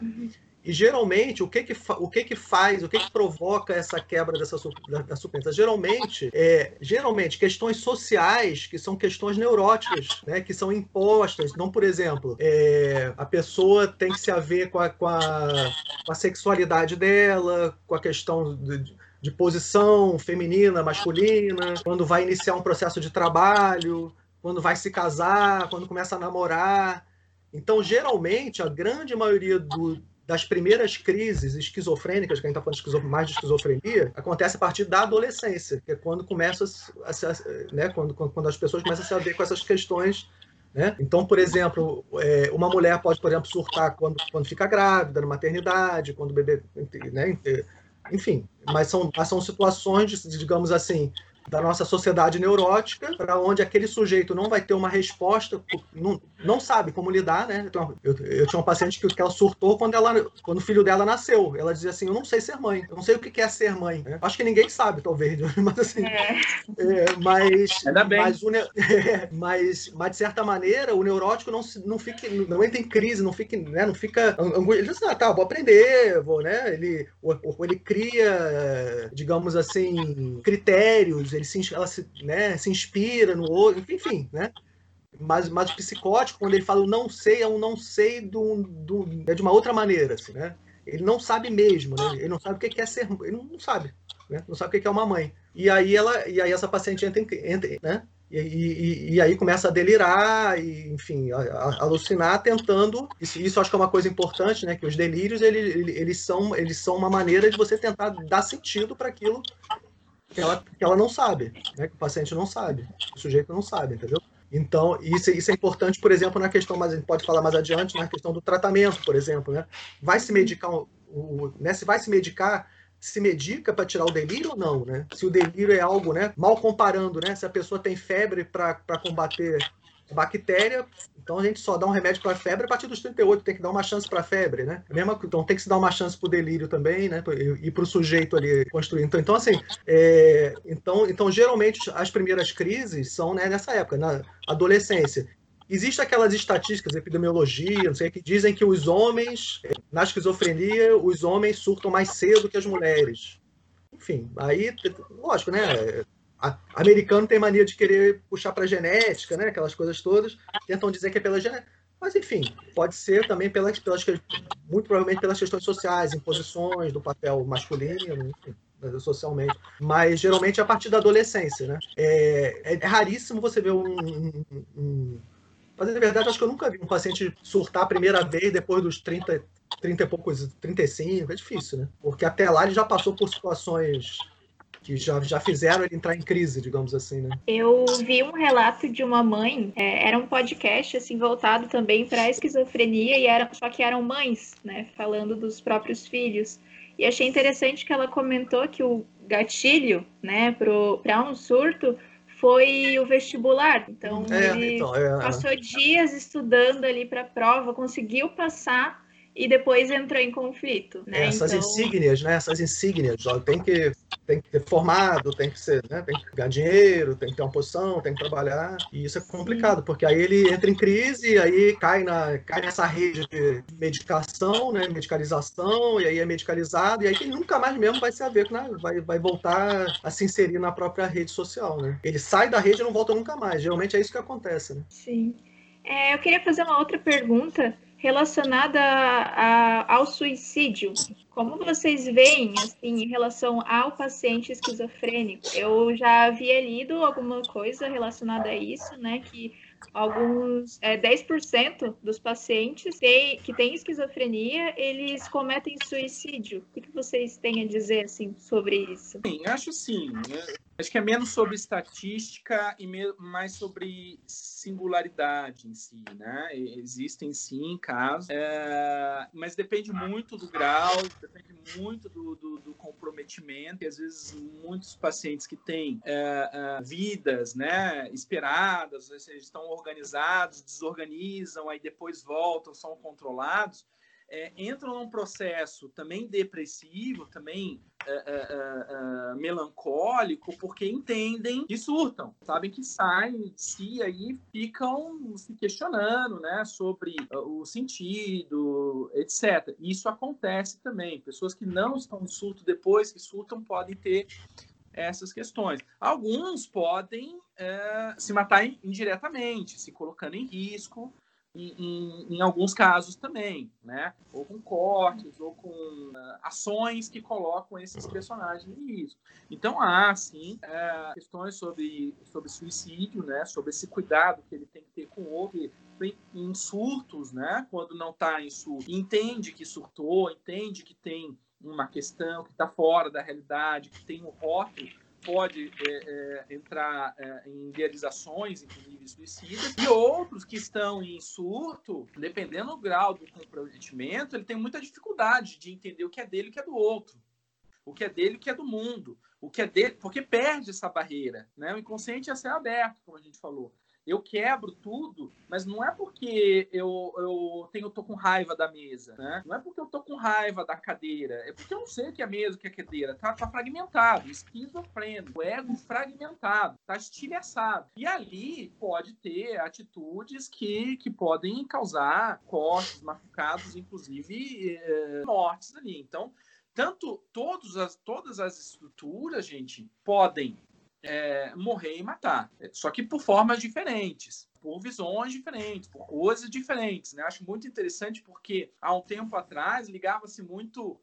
E geralmente, o que que, o que que faz, o que que provoca essa quebra dessa da, da? Geralmente, é, geralmente, questões sociais, que são questões neuróticas, né, que são impostas. Então, por exemplo, é, a pessoa tem que se haver com a, com a, com a sexualidade dela, com a questão de, de posição feminina, masculina, quando vai iniciar um processo de trabalho, quando vai se casar, quando começa a namorar. Então, geralmente, a grande maioria do, das primeiras crises esquizofrênicas, que a gente está falando mais de esquizofrenia, acontece a partir da adolescência, que é quando começa a, né, quando, quando as pessoas começam a se ver com essas questões né? Então, por exemplo, é, uma mulher pode, por exemplo, surtar quando, quando fica grávida, na maternidade, quando o bebê. Né? Enfim, mas são, são situações, de, digamos assim, da nossa sociedade neurótica, para onde aquele sujeito não vai ter uma resposta, não, não sabe como lidar, né? Então, eu, eu tinha uma paciente que, que ela surtou quando, ela, quando o filho dela nasceu. Ela dizia assim: Eu não sei ser mãe, eu não sei o que é ser mãe. Né? Acho que ninguém sabe, talvez, mas assim. É. É, mas,
Ainda bem.
Mas, o, é, mas, mas, de certa maneira, o neurótico não, não, fica, não entra em crise, não fica, né, não fica. Ele diz assim: Ah, tá, vou aprender, vou, né? Ele, ele cria, digamos assim, critérios ele se, ela se, né, se inspira no outro, enfim, né? Mas o psicótico, quando ele fala não sei, é um não sei do, do, é de uma outra maneira, assim, né? Ele não sabe mesmo, né? Ele não sabe o que é ser, ele não sabe, né? Não sabe o que é uma mãe. E aí ela, e aí essa paciente entra, entra né? E, e, e, aí começa a delirar, e, enfim, a, a alucinar, tentando. Isso, isso acho que é uma coisa importante, né? Que os delírios eles, eles, são, eles são uma maneira de você tentar dar sentido para aquilo que ela, que ela não sabe, né? que o paciente não sabe, o sujeito não sabe, entendeu? Então, isso, isso é importante, por exemplo, na questão, mas a gente pode falar mais adiante, na questão do tratamento, por exemplo, né? Vai se medicar, o, o né? Se vai se medicar, se medica para tirar o delírio ou não, né? Se o delírio é algo, né? Mal comparando, né? Se a pessoa tem febre para combater bactéria, então a gente só dá um remédio para febre a partir dos 38, tem que dar uma chance para febre, né? Mesmo, então tem que se dar uma chance para o delírio também, né? E, para o sujeito ali construir. Então, então assim, é, então, então geralmente as primeiras crises são né, nessa época, na adolescência. Existem aquelas estatísticas, epidemiologia, não sei, que dizem que os homens, na esquizofrenia, os homens surtam mais cedo que as mulheres. Enfim, aí, lógico, né? A, americano tem mania de querer puxar para genética, né? Aquelas coisas todas. Tentam dizer que é pela genética. Mas, enfim, pode ser também pelas, pelas muito provavelmente pelas questões sociais, imposições do papel masculino, enfim socialmente, mas geralmente é a partir da adolescência, né? É, é raríssimo você ver um, um, um... Mas, na verdade, acho que eu nunca vi um paciente surtar a primeira vez depois dos 30, 30 e poucos, 35, é difícil, né? Porque até lá ele já passou por situações que já, já fizeram ele entrar em crise, digamos assim, né?
Eu vi um relato de uma mãe, é, era um podcast assim voltado também para a esquizofrenia e era só que eram mães, né, falando dos próprios filhos. E achei interessante que ela comentou que o gatilho, né, para um surto foi o vestibular. Então, é, ele então, é, passou dias estudando ali para a prova, conseguiu passar e depois entrou em conflito. Né?
É, essas então... insígnias, né? Essas insígnias, ó, tem que tem que ter formado, tem que ser, né? Tem que ganhar dinheiro, tem que ter uma posição, tem que trabalhar. E isso é complicado, porque aí ele entra em crise, aí cai, na, cai nessa rede de medicação, né? Medicalização, e aí é medicalizado, e aí ele nunca mais mesmo vai se haver, né? vai, vai voltar a se inserir na própria rede social, né? Ele sai da rede e não volta nunca mais. Geralmente é isso que acontece, né?
Sim. É, eu queria fazer uma outra pergunta relacionada a, ao suicídio. Como vocês veem, assim, em relação ao paciente esquizofrênico? Eu já havia lido alguma coisa relacionada a isso, né? Que alguns é, 10% dos pacientes que, que têm esquizofrenia, eles cometem suicídio. O que, vocês têm a dizer assim sobre isso?
Sim, acho sim. Acho que é menos sobre estatística e mais sobre singularidade em si, né? Existem sim casos, é, mas depende muito do grau, depende muito do, do, do, comprometimento. E às vezes muitos pacientes que têm é, é, vidas, né, esperadas, seja, estão organizados, desorganizam, aí depois voltam, são controlados é, entram num processo também depressivo, também é, é, é, é, melancólico, porque entendem que surtam, sabem que saem de si aí ficam se questionando né, sobre o sentido, etc. Isso acontece também. Pessoas que não estão em surto depois que surtam podem ter essas questões. Alguns podem é, se matar indiretamente, se colocando em risco, em, em, alguns casos também, né? Ou com cortes, ou com uh, ações que colocam esses personagens em risco. Então há, sim, uh, questões sobre, sobre suicídio, né? Sobre esse cuidado que ele tem que ter com o outro. Em surtos, né? Quando não está em surto, entende que surtou, entende que tem uma questão que está fora da realidade, que tem um rótulo pode é, é, entrar é, em idealizações, inclusive suicidas, e outros que estão em surto, dependendo do grau do comprometimento, ele tem muita dificuldade de entender o que é dele e o que é do outro, o que é dele e o que é do mundo, o que é dele, porque perde essa barreira, né? O inconsciente é ser aberto, como a gente falou eu quebro tudo, mas não é porque eu, eu tenho, tô com raiva da mesa, né? Não é porque eu tô com raiva da cadeira, é porque eu não sei o que é mesa, o que é cadeira. Tá, tá fragmentado, esquizofrênico, ego fragmentado, tá estilhaçado. E ali pode ter atitudes que, que podem causar cortes, machucados, inclusive é, mortes ali. Então, tanto todos as, todas as estruturas, gente, podem é, morrer e matar. Só que por formas diferentes, por visões diferentes, por coisas diferentes. Né? Acho muito interessante porque há um tempo atrás ligava-se muito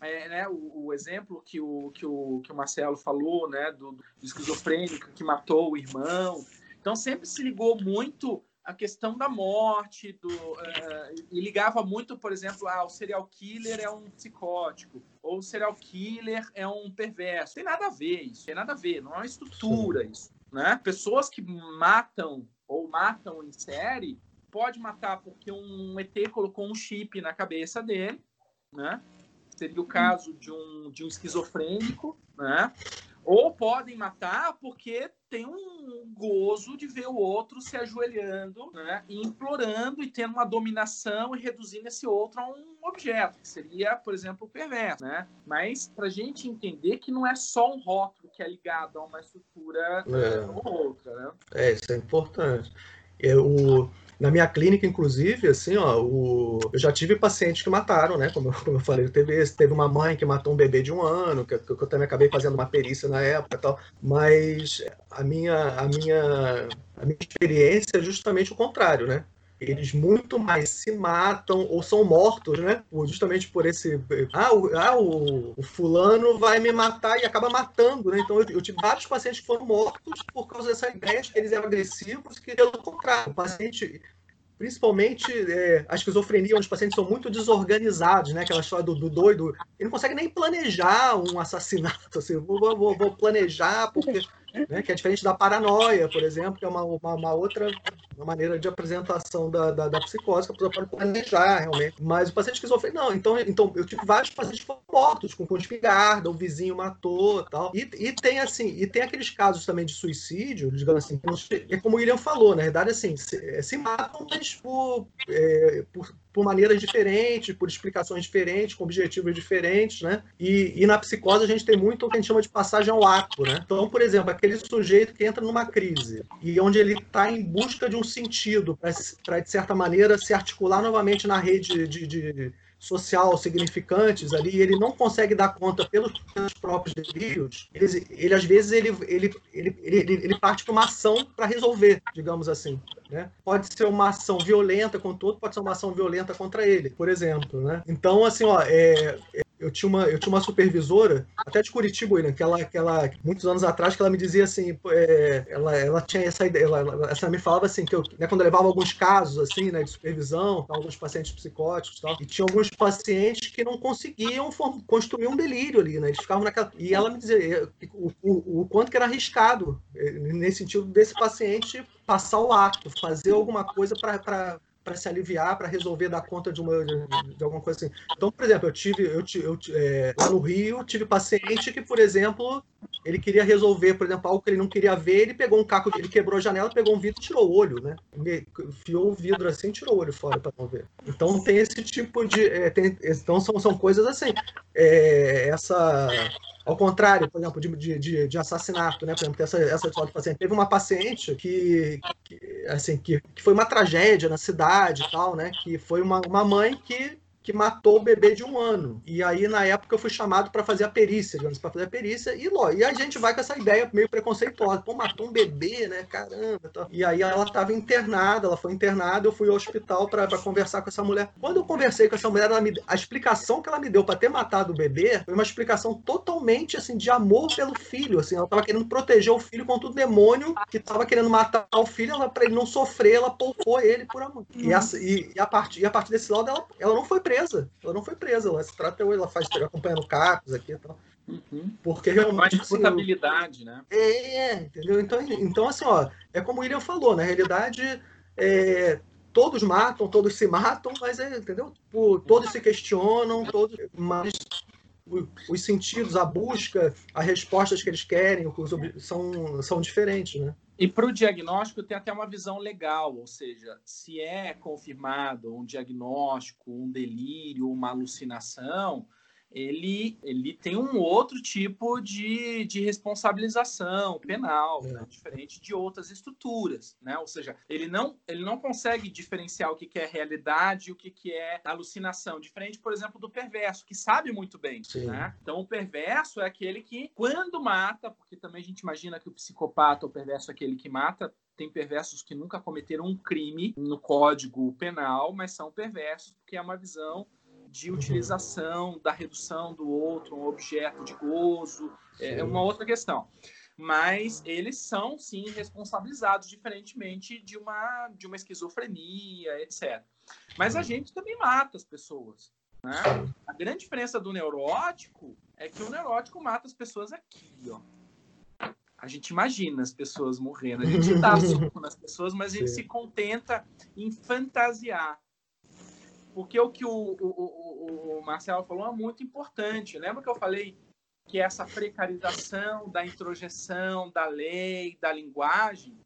é, né, o, o, exemplo que o, que, o, que o Marcelo falou, né, do, do esquizofrênico que matou o irmão. Então sempre se ligou muito a questão da morte, do, uh, e ligava muito, por exemplo, ah, o serial killer é um psicótico, ou o serial killer é um perverso. Tem nada a ver isso, tem nada a ver, não é uma estrutura Sim. isso. Né? Pessoas que matam ou matam em série, pode matar porque um ET colocou um chip na cabeça dele, né? Seria o caso de um, de um esquizofrênico, né? Ou podem matar porque tem um gozo de ver o outro se ajoelhando, né? E implorando e tendo uma dominação e reduzindo esse outro a um objeto, que seria, por exemplo, o perverso, né? Mas para a gente entender que não é só um rótulo que é ligado a uma estrutura é. ou outra, né?
É, isso é importante. Eu, na minha clínica, inclusive, assim, ó, o... eu já tive pacientes que mataram, né? Como, como eu falei, teve, teve uma mãe que matou um bebê de um ano, que, que eu também acabei fazendo uma perícia na época e tal. Mas a minha, a minha, a minha experiência é justamente o contrário, né? Eles muito mais se matam ou são mortos, né? Justamente por esse. Ah, o, ah, o, o fulano vai me matar e acaba matando, né? Então eu, eu, tive vários pacientes que foram mortos por causa dessa ideia de que eles eram agressivos, que pelo contrário, o paciente. Principalmente é, a esquizofrenia, onde os pacientes são muito desorganizados, né? Aquela história do, do doido. Ele não consegue nem planejar um assassinato. Assim, vou, vou, vou planejar porque né, que é diferente da paranoia, por exemplo, que é uma, uma, uma outra uma maneira de apresentação da, da, da psicose, que a pessoa pode planejar realmente. Mas o paciente esquizofrênico, não. Então, então eu tive vários pacientes mortos com de espingarda, o vizinho matou tal. E, e tem assim, e tem aqueles casos também de suicídio, digamos assim, é como o William falou, na verdade, assim, se, se matam, mas por, é, por, por maneiras diferentes, por explicações diferentes, com objetivos diferentes, né? E, e, na psicose a gente tem muito o que a gente chama de passagem ao ato, né? Então, por exemplo, aquele sujeito que entra numa crise e onde ele está em busca de um sentido para, de certa maneira, se articular novamente na rede de, de social significantes ali, ele não consegue dar conta pelos próprios delírios, ele, ele às vezes ele, ele, ele, ele, ele parte para uma ação para resolver, digamos assim. Né? Pode ser uma ação violenta contra outro, pode ser uma ação violenta contra ele, por exemplo. Né? Então, assim, ó, é, eu tinha uma, eu tinha uma supervisora, até de Curitiba, William, que ela, que ela, muitos anos atrás, que ela me dizia assim, é, ela, ela tinha essa ideia, ela, ela, ela me falava assim, que eu, né, quando eu levava alguns casos, assim, né, de supervisão, alguns pacientes psicóticos e tal, e tinha alguns pacientes que não conseguiam construir um delírio ali, né, eles ficavam naquela, e ela me dizia o, o, o quanto que era arriscado, eh, nesse sentido desse paciente passar o ato, fazer alguma coisa para para se aliviar, para resolver dar conta de, uma, de, de, alguma coisa assim. Então, por exemplo, eu tive, eu, eu é, lá no Rio, tive paciente que, por exemplo, ele queria resolver, por exemplo, algo que ele não queria ver, ele pegou um caco, ele quebrou a janela, pegou um vidro tirou o olho, né? Enfiou o vidro assim tirou o olho fora para não ver. Então tem esse tipo de. É, tem, então são, são coisas assim. É, essa ao contrário, por exemplo, de, de, de assassinato, né? Por exemplo, essa, essa história do paciente. Teve uma paciente que, que assim, que, que foi uma tragédia na cidade e tal, né? Que foi uma, uma mãe que que matou o bebê de um ano. E aí, na época, eu fui chamado para fazer a perícia, digamos, para fazer a perícia, e, ló, e a gente vai com essa ideia meio preconceituosa. Pô, matou um bebê, né? Caramba. Tá. E aí ela estava internada, ela foi internada, eu fui ao hospital para conversar com essa mulher. Quando eu conversei com essa mulher, me, a explicação que ela me deu para ter matado o bebê foi uma explicação totalmente, assim, de amor pelo filho, assim. Ela estava querendo proteger o filho contra o demônio que estava querendo matar o filho, ela, para ele não sofrer, ela poupou ele por amor. Uhum. E, a, e, e, a partir, e a partir desse lado, ela, ela não foi presa presa. Ela não foi presa. Ela se trata, ela faz acompanhando cacos aqui e tal. Uhum. Porque realmente. Mais
disputabilidade, assim, né?
É, entendeu? Então, então, assim, ó, é como o William falou, na realidade, é, todos matam, todos se matam, mas é, entendeu? Tipo, todos se questionam, todos. Mas os sentidos, a busca, as respostas que eles querem são, são diferentes, né?
E para o diagnóstico tem até uma visão legal, ou seja, se é confirmado um diagnóstico, um delírio, uma alucinação, ele, ele tem um outro tipo de, de responsabilização penal, é. né? diferente de outras estruturas, né? Ou seja, ele não, ele não consegue diferenciar o que, que é realidade e o que, que é alucinação, diferente, por exemplo, do perverso, que sabe muito bem, né? Então, o perverso é aquele que, quando mata, porque também a gente imagina que o psicopata, o perverso é aquele que mata, tem perversos que nunca cometeram um crime no código penal, mas são perversos porque é uma visão de uhum. utilização da redução do outro, um objeto de gozo, é, é uma outra questão. Mas eles são, sim, responsabilizados diferentemente de uma, de uma esquizofrenia, etc. Mas a uhum. gente também mata as pessoas. Né? A grande diferença do neurótico é que o neurótico mata as pessoas aqui, ó. A gente imagina as pessoas morrendo, a gente dá suco nas pessoas, mas a gente Sim. se contenta em fantasiar. Porque o que o, o, o, Marcelo falou é muito importante. Lembra que eu falei que essa precarização da introjeção da lei, da linguagem,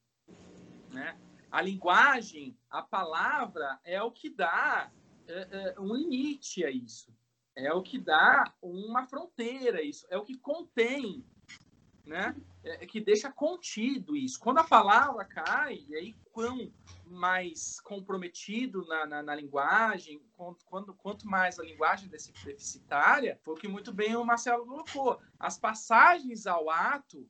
né? A linguagem, a palavra é o que dá é, é, um limite a isso. É o que dá uma fronteira a isso. É o que contém, né? É, que deixa contido isso. Quando a palavra cai, e aí quão mais comprometido na, na, na linguagem, quando, quanto mais a linguagem deficitária, foi o que muito bem o Marcelo colocou. As passagens ao ato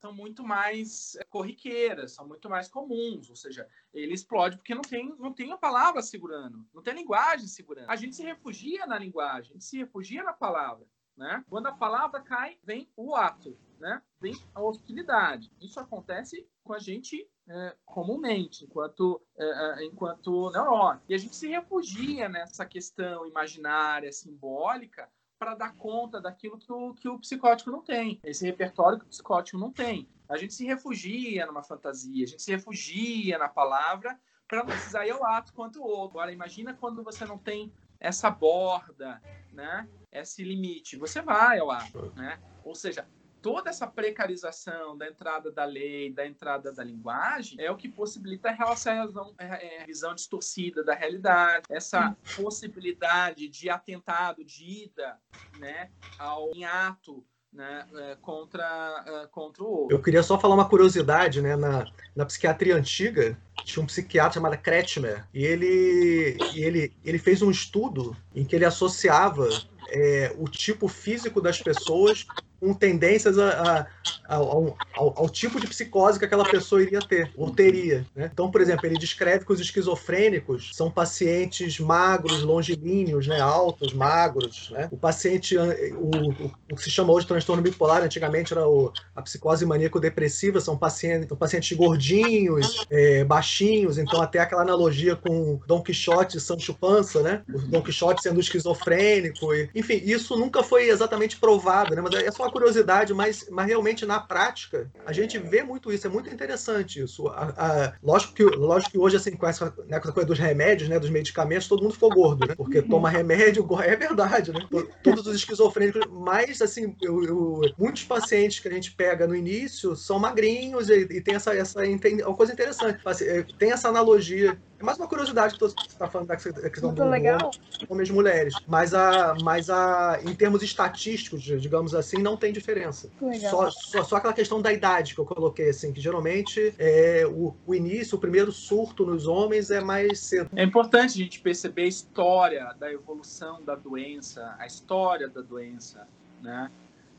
são muito mais é, corriqueiras, são muito mais comuns, ou seja, ele explode porque não tem, não tem a palavra segurando, não tem a linguagem segurando. A gente se refugia na linguagem, se refugia na palavra. Né? Quando a palavra cai, vem o ato, né? vem a hostilidade. Isso acontece com a gente é, comumente, enquanto, é, é, enquanto neurótico. E a gente se refugia nessa questão imaginária, simbólica, para dar conta daquilo que o, que o psicótico não tem, esse repertório que o psicótico não tem. A gente se refugia numa fantasia, a gente se refugia na palavra para não precisar ir ao ato quanto o outro. Agora, imagina quando você não tem essa borda, né? esse limite, você vai ao ato. Né? Ou seja, toda essa precarização da entrada da lei, da entrada da linguagem, é o que possibilita essa visão, é, é, visão distorcida da realidade, essa possibilidade de atentado, de ida né, ao em ato né, é, contra, é, contra o outro.
Eu queria só falar uma curiosidade, né, na, na psiquiatria antiga, tinha um psiquiatra chamado Kretschmer, e ele, e ele, ele fez um estudo em que ele associava é, o tipo físico das pessoas com tendências a, a, ao, ao, ao, tipo de psicose que aquela pessoa iria ter, ou teria. Né? Então, por exemplo, ele descreve que os esquizofrênicos são pacientes magros, longilíneos, né? altos, magros. Né? O paciente, o, o, o, que se chama hoje de transtorno bipolar, antigamente era o, a psicose maníaco-depressiva, são pacientes, são pacientes gordinhos, é, baixinhos, então até aquela analogia com Dom Quixote e Sancho Panza, né? O Dom Quixote sendo esquizofrênico. E, enfim, isso nunca foi exatamente provado, né? mas é só curiosidade, mas, mas realmente na prática a gente vê muito isso, é muito interessante isso. A, a, lógico, que, lógico que hoje, assim, com essa, né, com essa coisa dos remédios, né, dos medicamentos, todo mundo ficou gordo, né? Porque toma remédio, é verdade, né? Todos os esquizofrênicos, mas assim, eu, eu, muitos pacientes que a gente pega no início são magrinhos e, e tem essa, essa uma coisa interessante. É, tem essa analogia é mais uma curiosidade que você está falando da questão
Muito do legal.
homens e mulheres. Mas, a, mas a, em termos estatísticos, digamos assim, não tem diferença. Só, só, só, aquela questão da idade que eu coloquei, assim, que geralmente é, o, o início, o primeiro surto nos homens é mais cedo.
É importante a gente perceber a história da evolução da doença, a história da doença, né?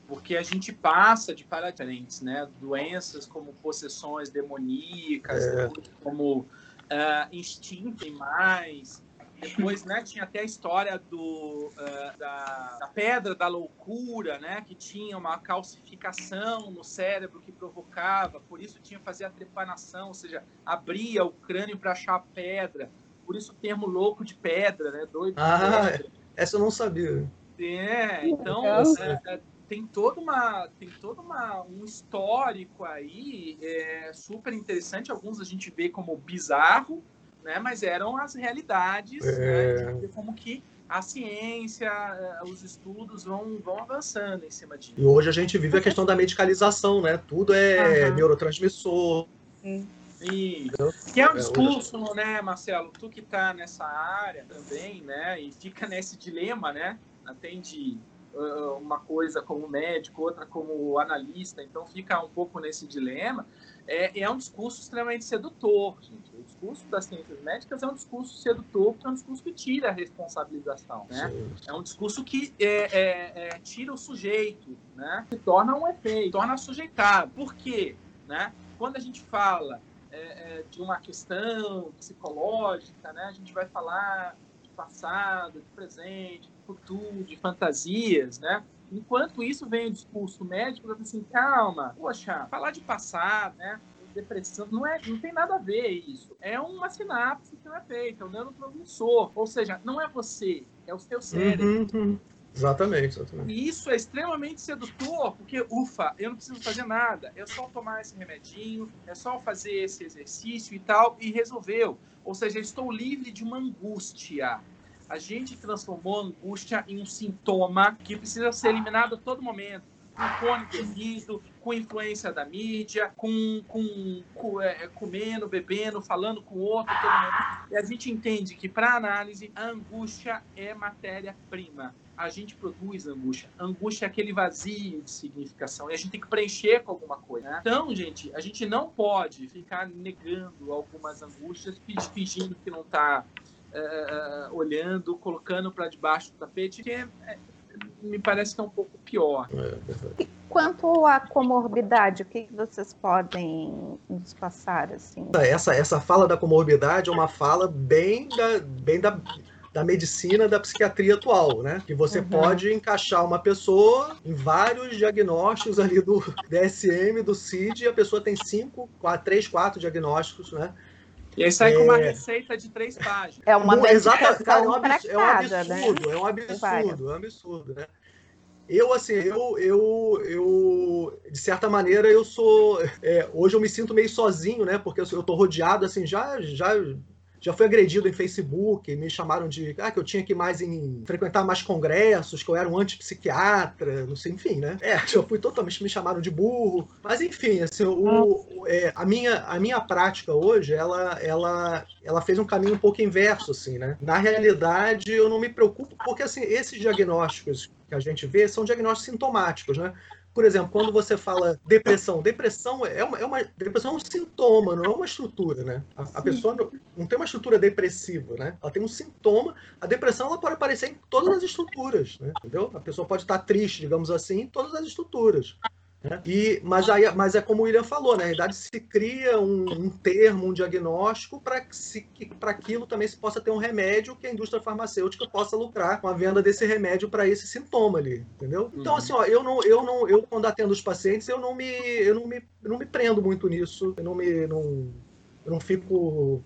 porque a gente passa de paradigmas diferentes, né? Doenças como possessões demoníacas, é. como uh, instinto e mais. Depois, né, tinha até a história do, uh, da, da, pedra da loucura, né, que tinha uma calcificação no cérebro que provocava, por isso tinha que fazer a trepanação, ou seja, abria o crânio para achar a pedra. Por isso o termo louco de pedra, né, doido.
Ah, pedra. essa eu não sabia.
É, então é, é, tem toda uma tem todo uma, um histórico aí é, super interessante. Alguns a gente vê como bizarro, né? Mas eram as realidades, é... né? como que a ciência, é, os estudos vão, vão avançando em cima disso.
E hoje a gente vive a questão da medicalização, né? Tudo é uhum. neurotransmissor.
Sim. E, que é um é, discurso, né, Marcelo? Tu que está nessa área também, né? E fica nesse dilema, né? Atende uma coisa como médico, outra como analista, então fica um pouco nesse dilema. É, é um discurso extremamente sedutor, gente. O discurso das ciências médicas é um discurso sedutor, porque é um discurso que tira a responsabilização, né? É um discurso que é, é, é, tira o sujeito, né? Que torna um efeito, torna sujeitado. Por quê? Né? Quando a gente fala é, é, de uma questão psicológica, né? A gente vai falar passado, de presente, futuro, de fantasias, né? Enquanto isso vem o discurso médico, assim, calma, poxa, falar de passado, né? Depressão, não, é, não tem nada a ver isso. É uma sinapse que não é feita, é um neurotransmissor. Ou seja, não é você, é o seu cérebro.
Uhum, uhum. Exatamente, exatamente.
E isso é extremamente sedutor, porque, ufa, eu não preciso fazer nada, é só tomar esse remedinho, é só fazer esse exercício e tal, e resolveu. Ou seja, estou livre de uma angústia a gente transformou a angústia em um sintoma que precisa ser eliminado a todo momento. Com fone bebido, com influência da mídia, com, com, com é, comendo, bebendo, falando com outro, todo mundo. E a gente entende que, para análise, a angústia é matéria-prima. A gente produz angústia. Angústia é aquele vazio de significação. E a gente tem que preencher com alguma coisa. Né? Então, gente, a gente não pode ficar negando algumas angústias, fingindo que não está uh, olhando, colocando para debaixo do tapete, que é, é, me parece que é um pouco pior.
É, quanto à comorbidade, o que vocês podem nos passar? Assim?
Essa, essa fala da comorbidade é uma fala bem da, bem da, da medicina da psiquiatria atual, né? Que você uhum. pode encaixar uma pessoa em vários diagnósticos ali do DSM, do CID, e a pessoa tem cinco, quatro, três, quatro diagnósticos, né?
E aí sai é... com uma é. receita de três páginas.
É uma medicação
cara, é um absurdo, é um absurdo, né? é um absurdo, é um absurdo, né? Eu, assim, eu, eu, eu, de certa maneira, eu sou. É, hoje eu me sinto meio sozinho, né? Porque eu, eu tô rodeado, assim, já, já já fui agredido em Facebook, me chamaram de ah, que eu tinha que mais em frequentar mais congressos, que eu era um antipsiquiatra, não sei, enfim, né? É, já fui totalmente me chamaram de burro, mas enfim, assim, o, é, a minha a minha prática hoje, ela ela ela fez um caminho um pouco inverso, assim, né? Na realidade, eu não me preocupo porque assim esses diagnósticos que a gente vê são diagnósticos sintomáticos, né? Por exemplo, quando você fala depressão, depressão é uma, é uma depressão é um sintoma, não é uma estrutura, né? A, a pessoa não, não, tem uma estrutura depressiva, né? Ela tem um sintoma. A depressão ela pode aparecer em todas as estruturas, né? entendeu? A pessoa pode estar triste, digamos assim, em todas as estruturas. Né? E, mas, aí, mas é como o William falou, né? na verdade se cria um, um termo, um diagnóstico para que para aquilo também se possa ter um remédio que a indústria farmacêutica possa lucrar com a venda desse remédio para esse sintoma ali, entendeu? Então uhum. assim, ó, eu não, eu não, eu quando atendo os pacientes, eu não me, eu não me, eu não me prendo muito nisso, eu não me, não, eu não fico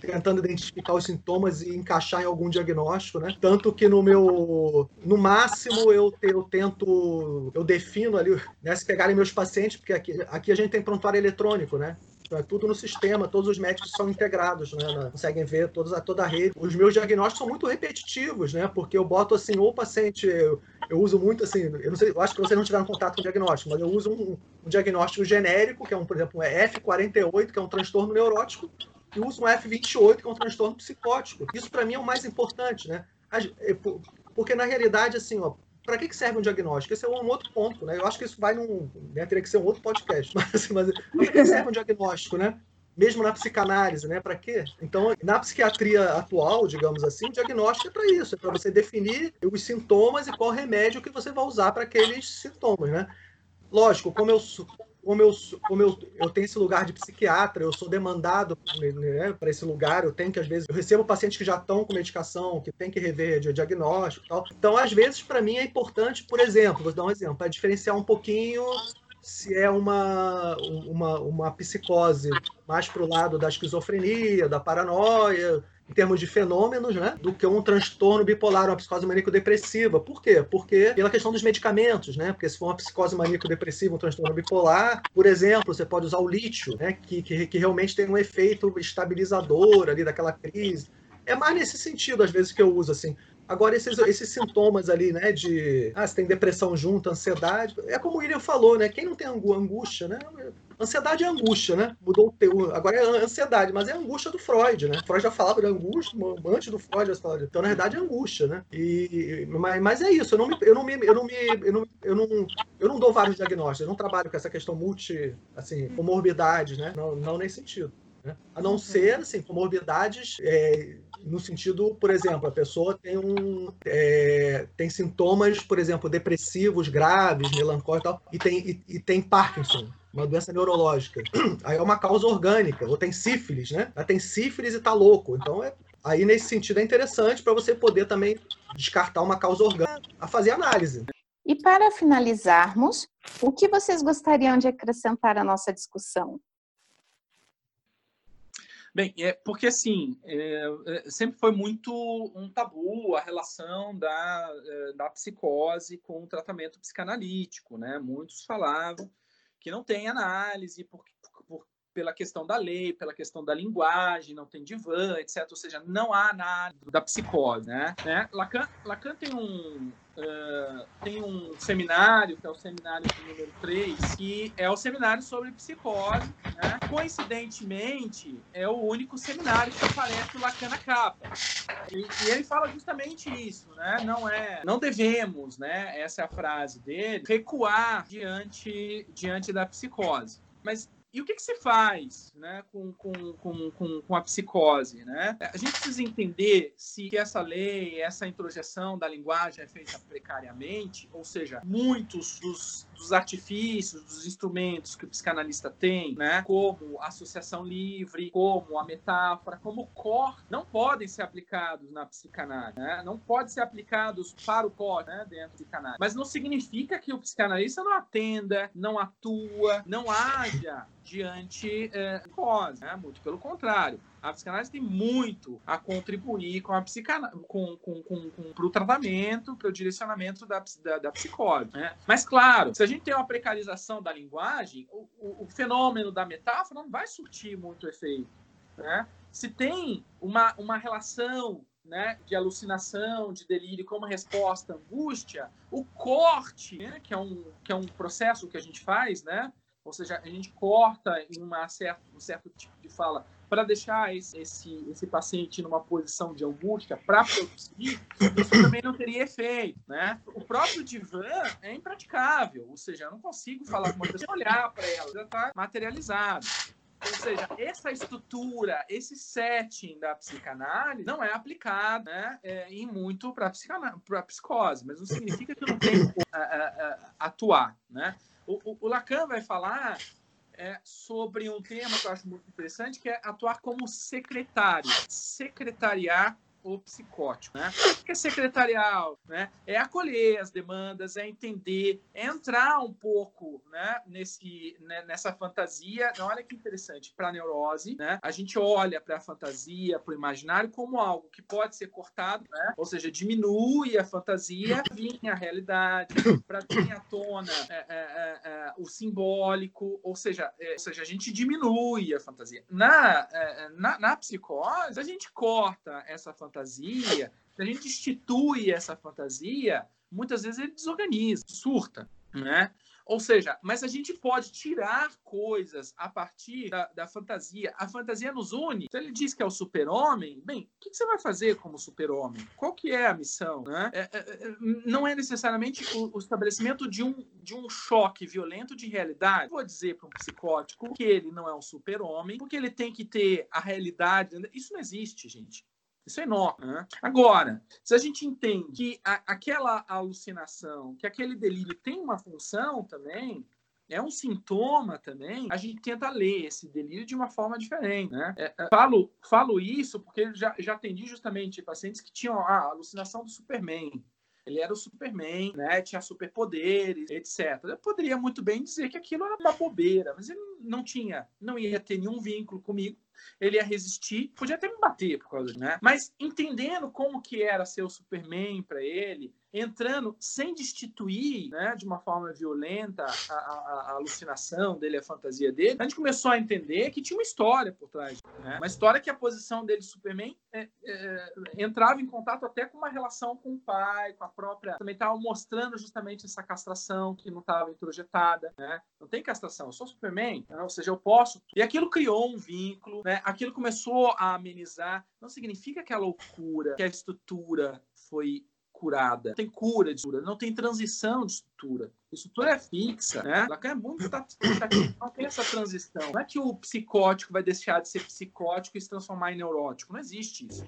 tentando identificar os sintomas e encaixar em algum diagnóstico, né? Tanto que no meu, no máximo eu, eu tento, eu defino ali, né, se pegarem meus pacientes, porque aqui, aqui a gente tem prontuário eletrônico, né? Então é tudo no sistema, todos os médicos são integrados, né? Conseguem ver todos, toda a rede. Os meus diagnósticos são muito repetitivos, né? Porque eu boto assim, ou o paciente, eu, eu uso muito assim, eu sei, eu acho que vocês não tiveram contato com o diagnóstico, mas eu uso um, um diagnóstico genérico, que é um, por exemplo, um F48, que é um transtorno neurótico, usa um F28, que é um transtorno psicótico. Isso, para mim, é o mais importante, né? É, porque, na realidade, assim, ó, para que serve um diagnóstico? Esse é um outro ponto, né? Eu acho que isso vai num. Né, teria que ser um outro podcast. Mas, assim, mas para que serve um diagnóstico, né? Mesmo na psicanálise, né? Para quê? Então, na psiquiatria atual, digamos assim, o diagnóstico é para isso, é para você definir os sintomas e qual remédio que você vai usar para aqueles sintomas, né? Lógico, como eu como eu, como eu, eu tenho esse lugar de psiquiatra, eu sou demandado né, para esse lugar, eu tenho que, às vezes, eu recebo pacientes que já estão com medicação, que tem que rever de diagnóstico e tal. Então, às vezes, para mim é importante, por exemplo, vou dar um exemplo, para diferenciar um pouquinho se é uma, uma, uma psicose mais para o lado da esquizofrenia, da paranoia, em termos de fenômenos, né, do que um transtorno bipolar, uma psicose maníaco-depressiva. Por quê? Porque pela questão dos medicamentos, né? Porque se for uma psicose maníaco-depressiva, um transtorno bipolar, por exemplo, você pode usar o lítio, né, que, que, que realmente tem um efeito estabilizador ali daquela crise. É mais nesse sentido, às vezes, que eu uso, assim. Agora, esses, esses sintomas ali, né, de ah, se tem depressão junto, ansiedade, é como o William falou, né? Quem não tem angústia, né? Ansiedade é angústia, né? Mudou o teu. Agora é ansiedade, mas é angústia do Freud, né? Freud já falava de angústia, antes do Freud já falava. Então, na verdade, é angústia, né? E, mas, mas é isso, eu não me, eu não me, eu não me, eu não, eu não, eu não dou vários diagnósticos, eu não trabalho com essa questão multi, assim, comorbidades, né? Não, não nesse sentido. Né? A não ser, assim, comorbidades é, no sentido, por exemplo, a pessoa tem um é, tem sintomas, por exemplo, depressivos graves, melancólicos e tal, e tem, e, e tem Parkinson, uma doença neurológica. Aí é uma causa orgânica, ou tem sífilis, né? Ela tem sífilis e tá louco. Então, é, aí nesse sentido é interessante para você poder também descartar uma causa orgânica a fazer análise.
E para finalizarmos, o que vocês gostariam de acrescentar à nossa discussão?
Bem, é porque assim é, é, sempre foi muito um tabu a relação da, é, da psicose com o tratamento psicanalítico, né? Muitos falavam que não tem análise por, por, pela questão da lei, pela questão da linguagem, não tem divã, etc. Ou seja, não há análise da psicose, né? né? Lacan, Lacan tem um uh, tem um seminário, que é o seminário número 3, que é o seminário sobre psicose. Né? Coincidentemente, é o único seminário que aparece o Lacan na capa. E, e, ele fala justamente isso, né? Não é, não devemos, né? Essa é a frase dele, recuar diante, diante da psicose. Mas e o que, que se faz né, com, com, com, com, a psicose? Né? A gente precisa entender se essa lei, essa introjeção da linguagem é feita precariamente, ou seja, muitos dos, dos artifícios, dos instrumentos que o psicanalista tem, né, como associação livre, como a metáfora, como o não podem ser aplicados na psicanálise, né? não podem ser aplicados para o core né, dentro da psicanálise. Mas não significa que o psicanalista não atenda, não atua, não haja diante é, né? muito pelo contrário. A psicanálise tem muito a contribuir com a psicanálise, com, com, com, com para o tratamento, para o direcionamento da, da, da psicose. Né? Mas, claro, se a gente tem uma precarização da linguagem, o, o, o fenômeno da metáfora não vai surtir muito efeito. Né? Se tem uma, uma relação né, de alucinação, de delírio como resposta à angústia, o corte, né, que, é um, que é um processo que a gente faz, né, ou seja, a gente corta em uma certa, um certo tipo de fala para deixar esse, esse, esse paciente numa posição de angústia para produzir, isso também não teria efeito, né? O próprio divã é impraticável, ou seja, eu não consigo falar com uma pessoa, olhar para ela, já está materializado. Ou seja, essa estrutura, esse setting da psicanálise não é aplicado né, é, em muito para a psicose, mas não significa que não tem como atuar. Né? O, o, o, Lacan vai falar é, sobre um tema que eu acho muito interessante, que é atuar como secretário, secretariar o psicótico, né? Que é secretarial, né? É acolher as demandas, é entender, é entrar um pouco, né? Nesse, né? nessa fantasia. Olha que interessante, para a neurose, né? A gente olha para a fantasia, para o imaginário como algo que pode ser cortado, né? Ou seja, diminui a fantasia, vinha a realidade, para vir à tona é, é, é, é, o simbólico, ou seja, é, ou seja, a gente diminui a fantasia. Na, é, na, na psicose, a gente corta essa fantasia fantasia, se a gente institui essa fantasia, muitas vezes ele desorganiza, surta, né? Ou seja, mas a gente pode tirar coisas a partir da, da fantasia. A fantasia nos une. Se ele diz que é o super-homem, bem, o que, que, você vai fazer como super-homem? Qual que é a missão? Né? É, é, é não é necessariamente o, o, estabelecimento de um, de um choque violento de realidade. Vou dizer para um psicótico que ele não é um super-homem, porque ele tem que ter a realidade. Isso não existe, gente. Isso é enorme. Né? Agora, se a gente entende que a, aquela alucinação, que aquele delírio tem uma função também, é um sintoma também, a gente tenta ler esse delírio de uma forma diferente. Né? É, é, falo, falo isso porque já, já atendi justamente pacientes que tinham a alucinação do Superman. Ele era o Superman, né? tinha superpoderes, etc. Eu poderia muito bem dizer que aquilo era uma bobeira, mas ele não tinha, não ia ter nenhum vínculo comigo ele ia resistir, podia até me bater por causa disso, né? Mas entendendo como que era ser o Superman para ele, entrando sem destituir, né, de uma forma violenta a, a, a, alucinação dele, a fantasia dele, a gente começou a entender que tinha uma história por trás, né? Uma história que a posição dele, Superman, é, é, entrava em contato até com uma relação com o pai, com a própria, também estava mostrando justamente essa castração que não estava introjetada, né? Não tem castração, eu sou Superman, né? ou seja, eu posso. E aquilo criou um vínculo, né? Aquilo começou a amenizar. Não significa que a loucura, que a estrutura foi curada. Tem cura de estrutura, não tem transição de estrutura. A estrutura é fixa, né? Lacan é muito não tem essa transição. Não é que o psicótico vai deixar de ser psicótico e se transformar em neurótico. Não existe isso.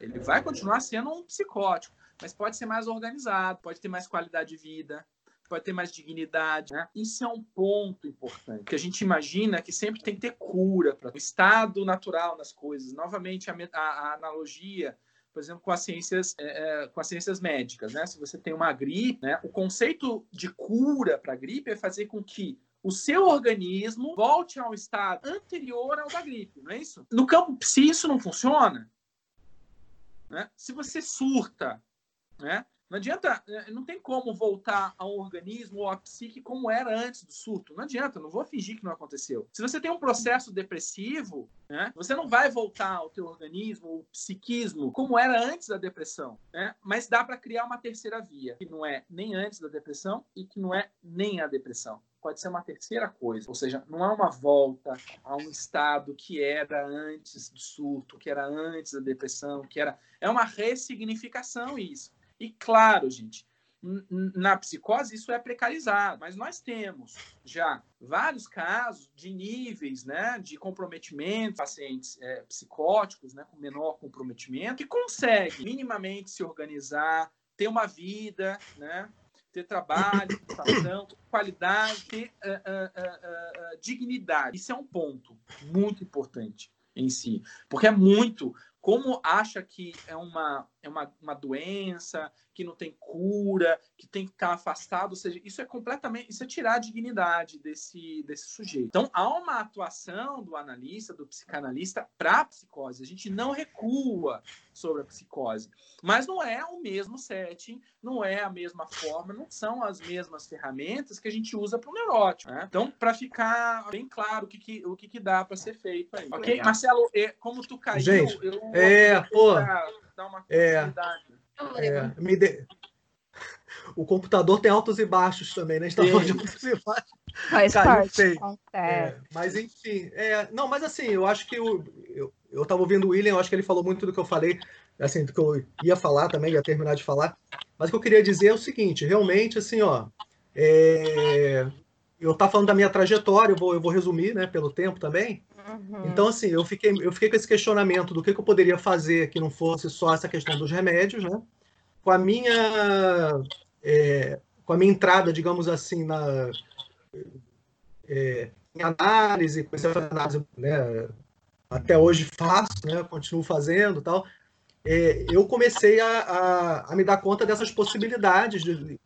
Ele vai continuar sendo um psicótico, mas pode ser mais organizado, pode ter mais qualidade de vida, pode ter mais dignidade. Né? Isso é um ponto importante, que a gente imagina que sempre tem que ter cura para o estado natural das coisas. Novamente, a, a, a analogia por exemplo, com as ciências, é, é, com as ciências médicas, né? Se você tem uma gripe, né? O conceito de cura para a gripe é fazer com que o seu organismo volte ao estado anterior ao da gripe, não é isso? No campo psi, isso não funciona. Né? Se você surta, né? Não adianta, é, não tem como voltar ao organismo ou à psique como era antes do surto. Não adianta, não vou fingir que não aconteceu. Se você tem um processo depressivo, né, você não vai voltar ao teu organismo, o psiquismo, como era antes da depressão. Né? Mas dá para criar uma terceira via, que não é nem antes da depressão e que não é nem a depressão pode ser uma terceira coisa, ou seja, não é uma volta a um estado que era antes do surto, que era antes da depressão, que era é uma ressignificação isso. E claro, gente, na psicose isso é precarizado, mas nós temos já vários casos de níveis né, de comprometimento, pacientes é, psicóticos né, com menor comprometimento, que conseguem minimamente se organizar, ter uma vida, né, ter trabalho, educação, qualidade, ter uh, uh, uh, dignidade. Isso é um ponto muito importante em si, porque é muito como acha que é uma, é uma, uma doença, que não tem cura, que tem que estar afastado, ou seja, isso é completamente, isso é tirar a dignidade desse, desse sujeito. Então, há uma atuação do analista, do psicanalista para a psicose. A gente não recua sobre a psicose, mas não é o mesmo setting, não é a mesma forma, não são as mesmas ferramentas que a gente usa para o neurótico. Né? Então, para ficar bem claro o que, que o que, que dá para ser feito aí. Ok? Legal. Marcelo, como tu caiu,
gente, eu é, pô, dar uma é, é, me de... O computador tem altos e baixos também, né? A gente tá falando de altos e baixos.
Faz parte.
É, mas enfim, é, não, mas assim, eu acho que o, eu, eu tava ouvindo o William, eu acho que ele falou muito do que eu falei, assim, do que eu ia falar também, ia terminar de falar. Mas o que eu queria dizer é o seguinte, realmente, assim, ó, é, eu tava falando da minha trajetória, eu vou, eu vou resumir, né, pelo tempo também. Uhum. Então, assim, eu fiquei, eu fiquei com esse questionamento do que, que eu poderia fazer que não fosse só essa questão dos remédios, né? Com a minha, é, com a minha entrada, digamos assim, na é, em análise, comecei a fazer análise, né? Até hoje faço, né? Continuo fazendo, tal. É, eu comecei a, a, a, me dar conta dessas possibilidades de,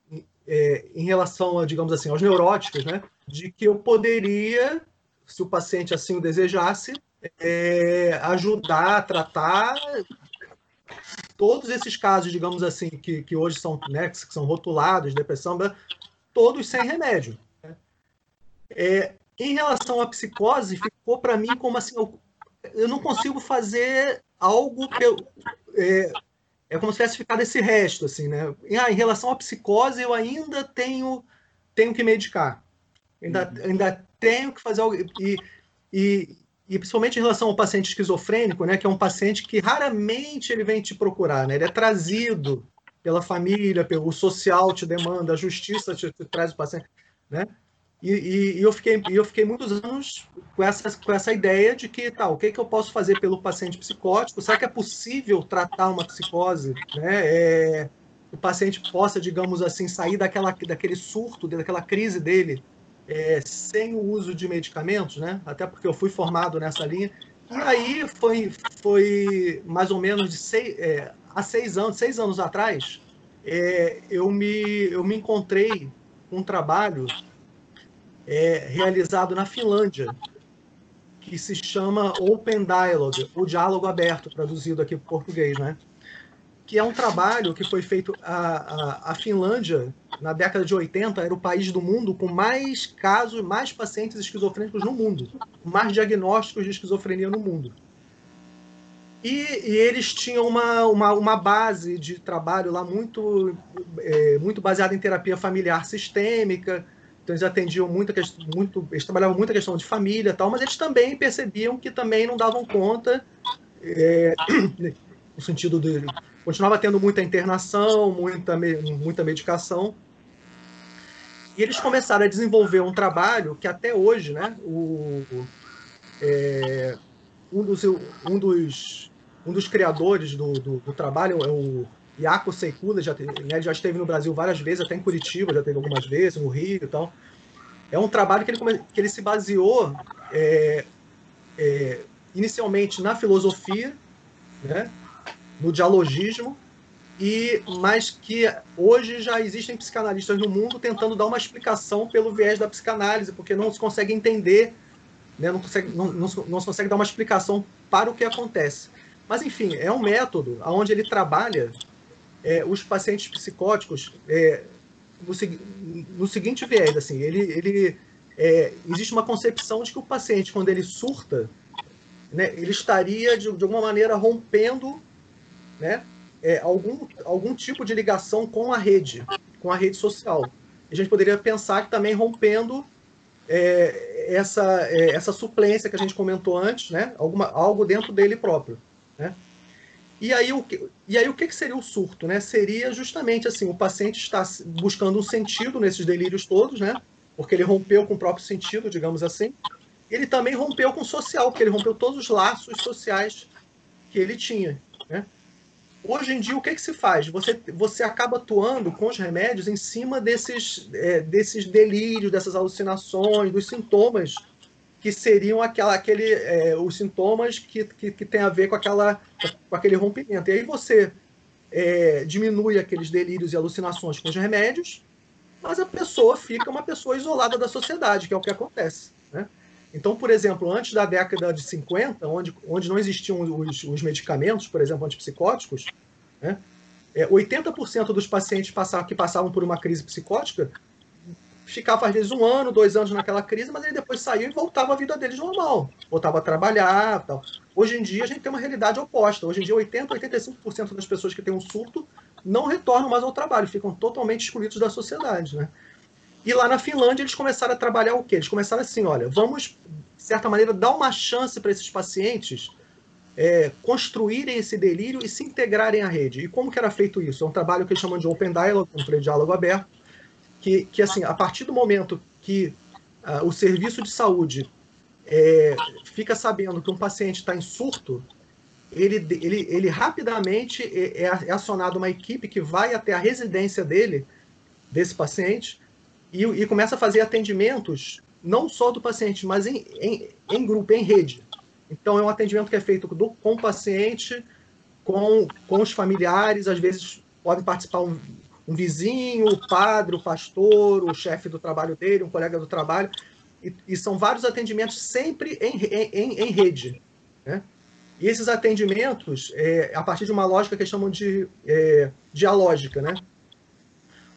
é, em relação, a, digamos assim, aos neuróticos, né? De que eu poderia se o paciente assim o desejasse, é, ajudar a tratar todos esses casos, digamos assim, que, que hoje são, né, que são rotulados, depressão, todos sem remédio. Né? É, em relação à psicose, ficou para mim como assim, eu, eu, não consigo fazer algo eu, é, é como se tivesse ficado esse resto, assim, né? Ah, em relação à psicose, eu ainda tenho, tenho que medicar. Ainda, uhum. ainda tenho que fazer algo. E, e, e principalmente em relação ao paciente esquizofrênico, né, que é um paciente que raramente ele vem te procurar, né? Ele é trazido pela família, pelo social te demanda, a justiça te, te traz o paciente, né? E, e, e, eu fiquei eu fiquei muitos anos com essa com essa ideia de que tá, o que que eu posso fazer pelo paciente psicótico? Será que é possível tratar uma psicose, né? É, o paciente possa, digamos assim, sair daquela daquele surto, daquela crise dele é, sem o uso de medicamentos, né? Até porque eu fui formado nessa linha. E aí foi, foi mais ou menos de seis, é, há seis anos, seis anos atrás, é, eu, me, eu me encontrei com um trabalho é, realizado na Finlândia, que se chama Open Dialogue, o diálogo aberto, traduzido aqui para o português, né? que é um trabalho que foi feito. A, a, a, Finlândia, na década de 80, era o país do mundo com mais casos, mais pacientes esquizofrênicos no mundo, mais diagnósticos de esquizofrenia no mundo. E, e eles tinham uma, uma, uma, base de trabalho lá muito, é, muito baseada em terapia familiar sistêmica. Então eles atendiam muito, muito, eles trabalhavam muito a questão de família, tal, mas eles também percebiam que também não davam conta é, no sentido de continuava tendo muita internação, muita, muita medicação. E eles começaram a desenvolver um trabalho que até hoje, né, o, é, um, dos, um, dos, um dos criadores do, do, do trabalho é o Iaco Seikuda, já, né, já esteve no Brasil várias vezes, até em Curitiba, já teve algumas vezes, no Rio e tal. É um trabalho que ele, que ele se baseou é, é, inicialmente na filosofia, né, no dialogismo, e mas que hoje já existem psicanalistas no mundo tentando dar uma explicação pelo viés da psicanálise, porque não se consegue entender, né, não, consegue, não, não, não se consegue dar uma explicação para o que acontece. Mas, enfim, é um método onde ele trabalha é, os pacientes psicóticos é, no, no, seguinte viés, assim, ele, ele é, existe uma concepção de que o paciente, quando ele surta, né, ele estaria, de, de alguma maneira, rompendo né, é, algum, algum tipo de ligação com a rede, com a rede social. A gente poderia pensar que também rompendo é, essa, é, essa suplência que a gente comentou antes, né, alguma, algo dentro dele próprio. Né? E aí, o que, e aí o que seria o surto? Né? Seria justamente assim, o paciente está buscando um sentido nesses delírios todos, né? porque ele rompeu com o próprio sentido, digamos assim. Ele também rompeu com o social, porque ele rompeu todos os laços sociais que ele tinha. Né? Hoje em dia, o que, que se faz? Você, você acaba atuando com os remédios em cima desses, é, desses delírios, dessas alucinações, dos sintomas que seriam aquela, aquele, é, os sintomas que, que, que tem a ver com, aquela, com aquele rompimento. E aí você é, diminui aqueles delírios e alucinações com os remédios, mas a pessoa fica uma pessoa isolada da sociedade, que é o que acontece. Né? Então, por exemplo, antes da década de 50, onde, onde não existiam os, os medicamentos, por exemplo, antipsicóticos, né, é, 80% dos pacientes passavam, que passavam por uma crise psicótica ficava às vezes um ano, dois anos naquela crise, mas ele depois saiu e voltava à vida deles normal, voltava a trabalhar, tal. Hoje em dia a gente tem uma realidade oposta. Hoje em dia 80, 85% das pessoas que têm um surto não retornam mais ao trabalho, ficam totalmente excluídos da sociedade, né? E lá na Finlândia eles começaram a trabalhar o quê? Eles começaram assim, olha, vamos de certa maneira dar uma chance para esses pacientes é, construírem esse delírio e se integrarem à rede. E como que era feito isso? É um trabalho que eles chamam de Open Dialogue, um diálogo aberto, que, que assim, a partir do momento que uh, o serviço de saúde é, fica sabendo que um paciente está em surto, ele, ele, ele rapidamente é, é, acionado uma equipe que vai até a residência dele, desse paciente, e, e começa a fazer atendimentos, não só do paciente, mas em, em, em grupo, em rede. Então, é um atendimento que é feito do, com o paciente, com, com os familiares, às vezes pode participar um vizinho, o padre, o pastor, o chefe do trabalho dele, um colega do trabalho, e, e são vários atendimentos sempre em, em, em rede. Né? E esses atendimentos, é, a partir de uma lógica que chamam de é, dialógica, né?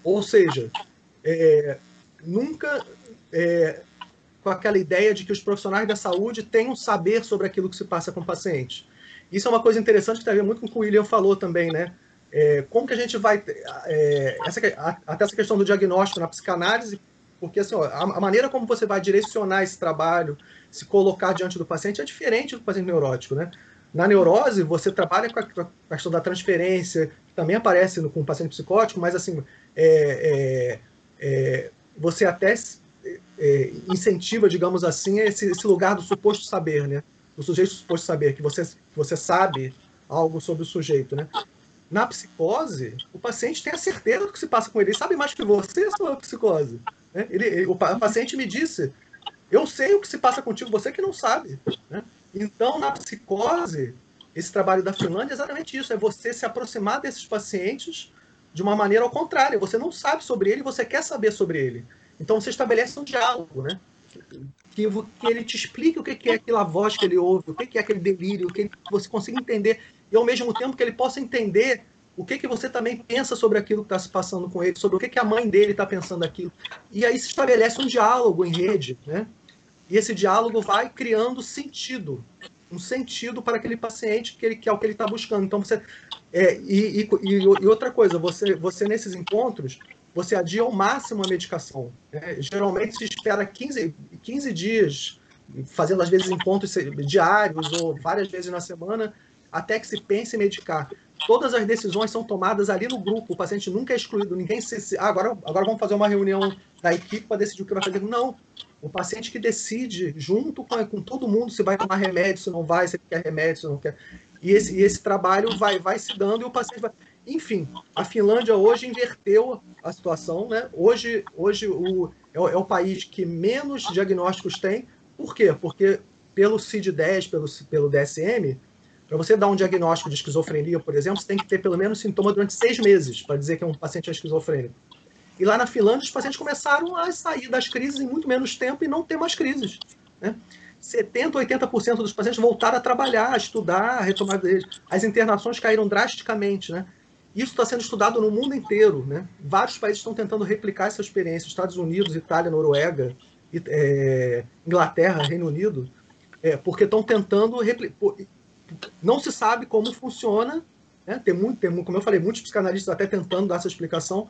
Ou seja, é, nunca é, com aquela ideia de que os profissionais da saúde têm um saber sobre aquilo que se passa com o paciente. Isso é uma coisa interessante que tem a ver muito com o que o William falou também, né? É, como que a gente vai é, essa, até essa questão do diagnóstico na psicanálise porque assim ó, a, maneira como você vai direcionar esse trabalho se colocar diante do paciente é diferente do paciente neurótico né? Na neurose você trabalha com a, questão da transferência que também aparece no, com o paciente psicótico mas assim é, é, é você até é, incentiva digamos assim esse, esse, lugar do suposto saber né? O sujeito suposto saber que você você sabe algo sobre o sujeito né na psicose, o paciente tem a certeza do que se passa com ele. Ele sabe mais que você sobre a psicose. Né? Ele, ele, o, paciente me disse: Eu sei o que se passa contigo, você que não sabe. Né? Então, na psicose, esse trabalho da Finlândia é exatamente isso: é você se aproximar desses pacientes de uma maneira ao contrário. Você não sabe sobre ele, você quer saber sobre ele. Então, você estabelece um diálogo, né? Que, que ele te explique o que é aquela voz que ele ouve, o que é aquele delírio, que você consiga entender e ao mesmo tempo que ele possa entender o que, que você também pensa sobre aquilo que está se passando com ele, sobre o que, que a mãe dele está pensando aquilo. E aí se estabelece um diálogo em rede, né? E esse diálogo vai criando sentido, um sentido para aquele paciente que, ele, que é o que ele está buscando. Então você é, e, e, e, outra coisa, você, você nesses encontros você adia ao máximo a medicação. Né? Geralmente se espera 15, 15 dias, fazendo às vezes encontros diários ou várias vezes na semana, até que se pense em medicar. Todas as decisões são tomadas ali no grupo, o paciente nunca é excluído, ninguém se. Ah, agora, agora vamos fazer uma reunião da equipe para decidir o que vai fazer. Não. O paciente que decide, junto com, com todo mundo, se vai tomar remédio, se não vai, se quer remédio, se não quer. E esse, e esse trabalho vai, vai se dando e o paciente vai. Enfim, a Finlândia hoje inverteu a situação, né? Hoje, hoje o, é, o, é o país que menos diagnósticos tem. Por quê? Porque pelo CID-10, pelo, pelo DSM, para você dar um diagnóstico de esquizofrenia, por exemplo, você tem que ter pelo menos sintoma durante seis meses para dizer que é um paciente esquizofrênico. E lá na Finlândia, os pacientes começaram a sair das crises em muito menos tempo e não ter mais crises. Né? 70%, 80% dos pacientes voltaram a trabalhar, a estudar, a retomar deles. As internações caíram drasticamente. Né? Isso está sendo estudado no mundo inteiro. Né? Vários países estão tentando replicar essa experiência. Estados Unidos, Itália, Noruega, é, Inglaterra, Reino Unido, é, porque estão tentando replicar não se sabe como funciona, né? tem muito, tem, como eu falei, muitos psicanalistas até tentando dar essa explicação,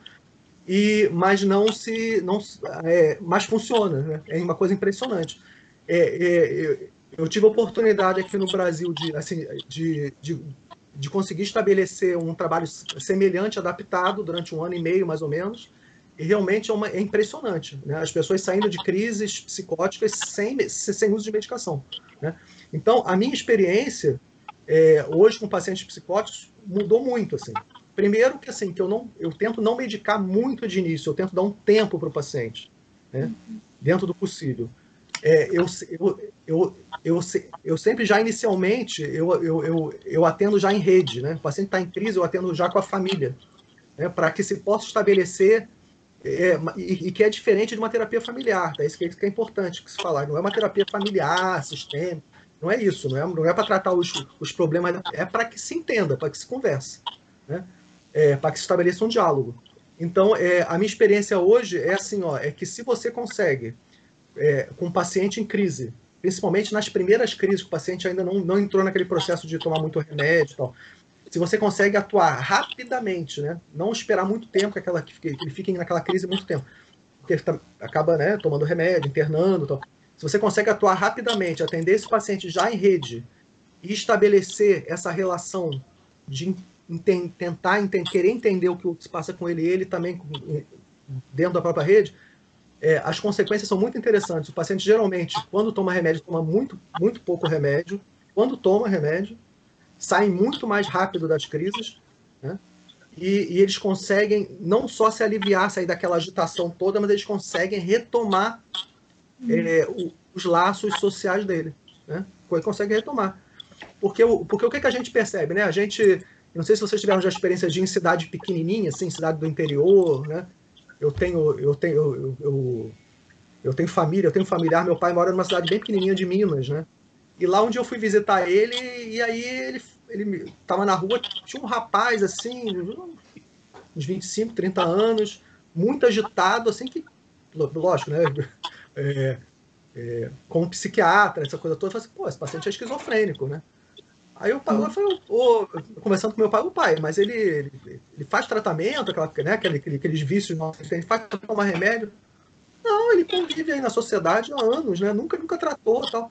e mas não se, não, é, mas funciona, né? é uma coisa impressionante. É, é, eu tive a oportunidade aqui no Brasil de, assim, de, de, de conseguir estabelecer um trabalho semelhante, adaptado, durante um ano e meio, mais ou menos, e realmente é, uma, é impressionante. Né? As pessoas saindo de crises psicóticas sem, sem uso de medicação. Né? Então, a minha experiência é, hoje com pacientes psicóticos mudou muito assim. Primeiro que assim que eu não eu tento não medicar muito de início, eu tento dar um tempo para o paciente, né? dentro do possível. é, eu, eu, eu, eu, sempre já inicialmente, eu, eu, eu, eu atendo já em rede, né? O paciente está em crise, eu atendo já com a família, né? para que se possa estabelecer, é, e, e, que é diferente de uma terapia familiar, tá? Isso que, é, isso que é importante que se falar, não é uma terapia familiar, sistêmica, não é isso, não é, não é para tratar os, os problemas, é para que se entenda, para que se converse, né? É, para que se estabeleça um diálogo. Então, é, a minha experiência hoje é assim, ó, é que se você consegue, é, com um paciente em crise, principalmente nas primeiras crises, que o paciente ainda não, não entrou naquele processo de tomar muito remédio e tal, se você consegue atuar rapidamente, né, não esperar muito tempo que, aquela, que ele fique naquela crise muito tempo, tá, acaba né, tomando remédio, internando tal. Se você consegue atuar rapidamente, atender esse paciente já em rede e estabelecer essa relação de tentar querer entender o que se passa com ele e ele também dentro da própria rede, é, as consequências são muito interessantes. O paciente geralmente, quando toma remédio, toma muito, muito pouco remédio. Quando toma remédio, sai muito mais rápido das crises, né? E, e, eles conseguem não só se aliviar, sair daquela agitação toda, mas eles conseguem retomar é, o, os laços sociais dele, né? Conseguem retomar. Porque, porque o que, que a gente percebe, né? A gente não sei se vocês tiveram já experiência de ir em cidade pequenininha, assim, cidade do interior, né? Eu tenho, eu tenho, eu, eu, eu tenho família, eu tenho familiar, meu pai mora numa cidade bem pequenininha de Minas, né? E lá onde eu fui visitar ele, e aí ele, ele tava na rua, tinha um rapaz, assim, uns 25, 30 anos, muito agitado, assim, que, lógico, né? É, é, psiquiatra, essa coisa toda, eu falei assim, pô, esse paciente é esquizofrênico, né? Aí o pai lá foi, conversando com meu pai, o pai, mas ele, ele, ele faz tratamento, aquela, né, aquele, aqueles vícios nossos, ele faz tomar remédio. Não, ele convive aí na sociedade há anos, né? Nunca, nunca tratou tal.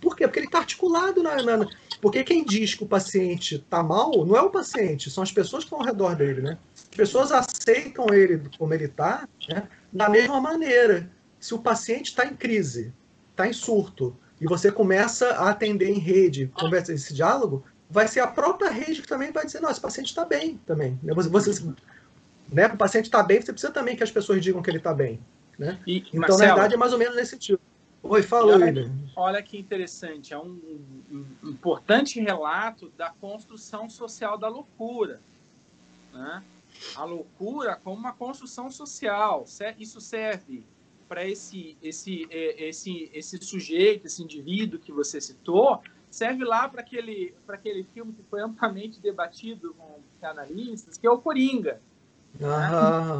Por quê? Porque ele está articulado na, na, Porque quem diz que o paciente está mal não é o paciente, são as pessoas que estão ao redor dele, né? As pessoas aceitam ele como ele está, né? Da mesma maneira. Se o paciente está em crise, está em surto, e você começa a atender em rede, conversa esse diálogo, vai ser a própria rede que também vai dizer, não, esse paciente está bem também. Né? Você, você, né? O paciente está bem, você precisa também que as pessoas digam que ele está bem. Né? E, então, Marcelo, na verdade, é mais ou menos nesse sentido. Oi, fala,
olha, olha que interessante, é um, um, importante relato da construção social da loucura. Né? A loucura como uma construção social. Isso serve para esse, esse, é, esse, esse sujeito, esse indivíduo que você citou, serve lá para aquele, aquele filme que foi amplamente debatido com analistas, que é o Coringa. Né?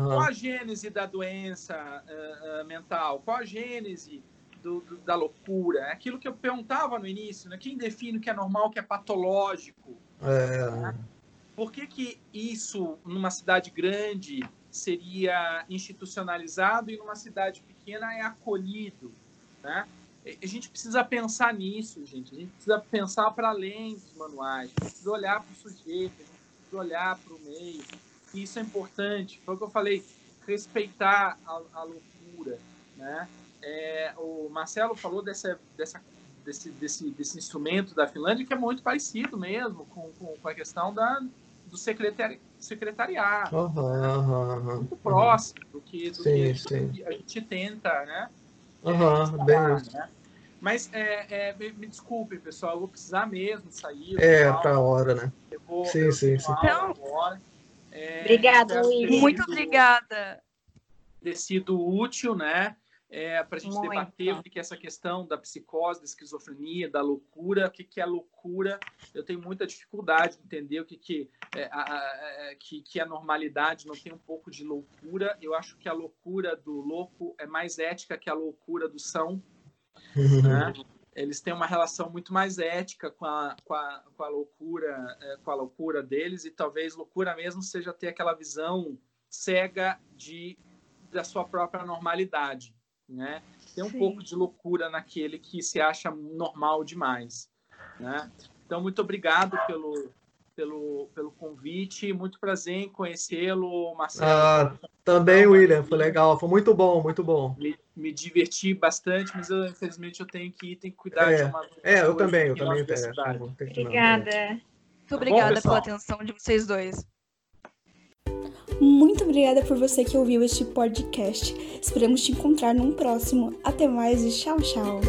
Qual a gênese da doença uh, uh, mental? Qual a gênese do, do, da loucura? É aquilo que eu perguntava no início, né? quem define o que é normal, o que é patológico? É... Né? Por que, que isso, numa cidade grande, seria institucionalizado e numa cidade pequena é acolhido, né? A gente precisa pensar nisso, gente. A gente precisa pensar para além dos manuais. A gente precisa olhar para o sujeito, a gente precisa olhar para o meio. E isso é importante. Foi o que eu falei, respeitar a, a loucura, né? É, o Marcelo falou dessa, dessa, desse, desse, desse instrumento da Finlândia que é muito parecido mesmo com, com, com a questão da, do secretari secretariado.
Uhum,
né? Muito próximo do que, do sim, que a gente tenta, né?
Uhum, bem né?
Mas é, é, me desculpe, pessoal, eu vou precisar mesmo sair.
É, para a hora, né?
Eu vou,
sim, eu sim, sim.
Então, é, obrigada, Luiz.
Muito obrigada.
Ter sido útil, né? É, para a gente Muito. debater o que é essa questão da psicose, da esquizofrenia, da loucura, o que, é loucura. Eu tenho muita dificuldade de entender o que, que, é, a, a, a, que, que é normalidade, não tem um pouco de loucura. Eu acho que a loucura do louco é mais ética que a loucura do são. Né? Eles têm uma relação muito mais ética com a, com a, com a loucura é, com a loucura deles e talvez loucura mesmo seja ter aquela visão cega de da sua própria normalidade né? Tem um Sim. pouco de loucura naquele que se acha normal demais, né? Então, muito obrigado pelo, pelo, pelo convite, muito prazer em conhecê-lo, Marcelo.
Ah, também, William, foi legal, foi muito bom, muito bom.
Me, me diverti bastante, mas eu, infelizmente eu tenho que ir, tenho que cuidar
é,
de uma
É, eu também, eu também.
É, obrigada.
Muito obrigada Bom, pela atenção de vocês dois. Muito obrigada por você que ouviu este podcast. Esperamos te encontrar num próximo. Até mais e tchau, tchau.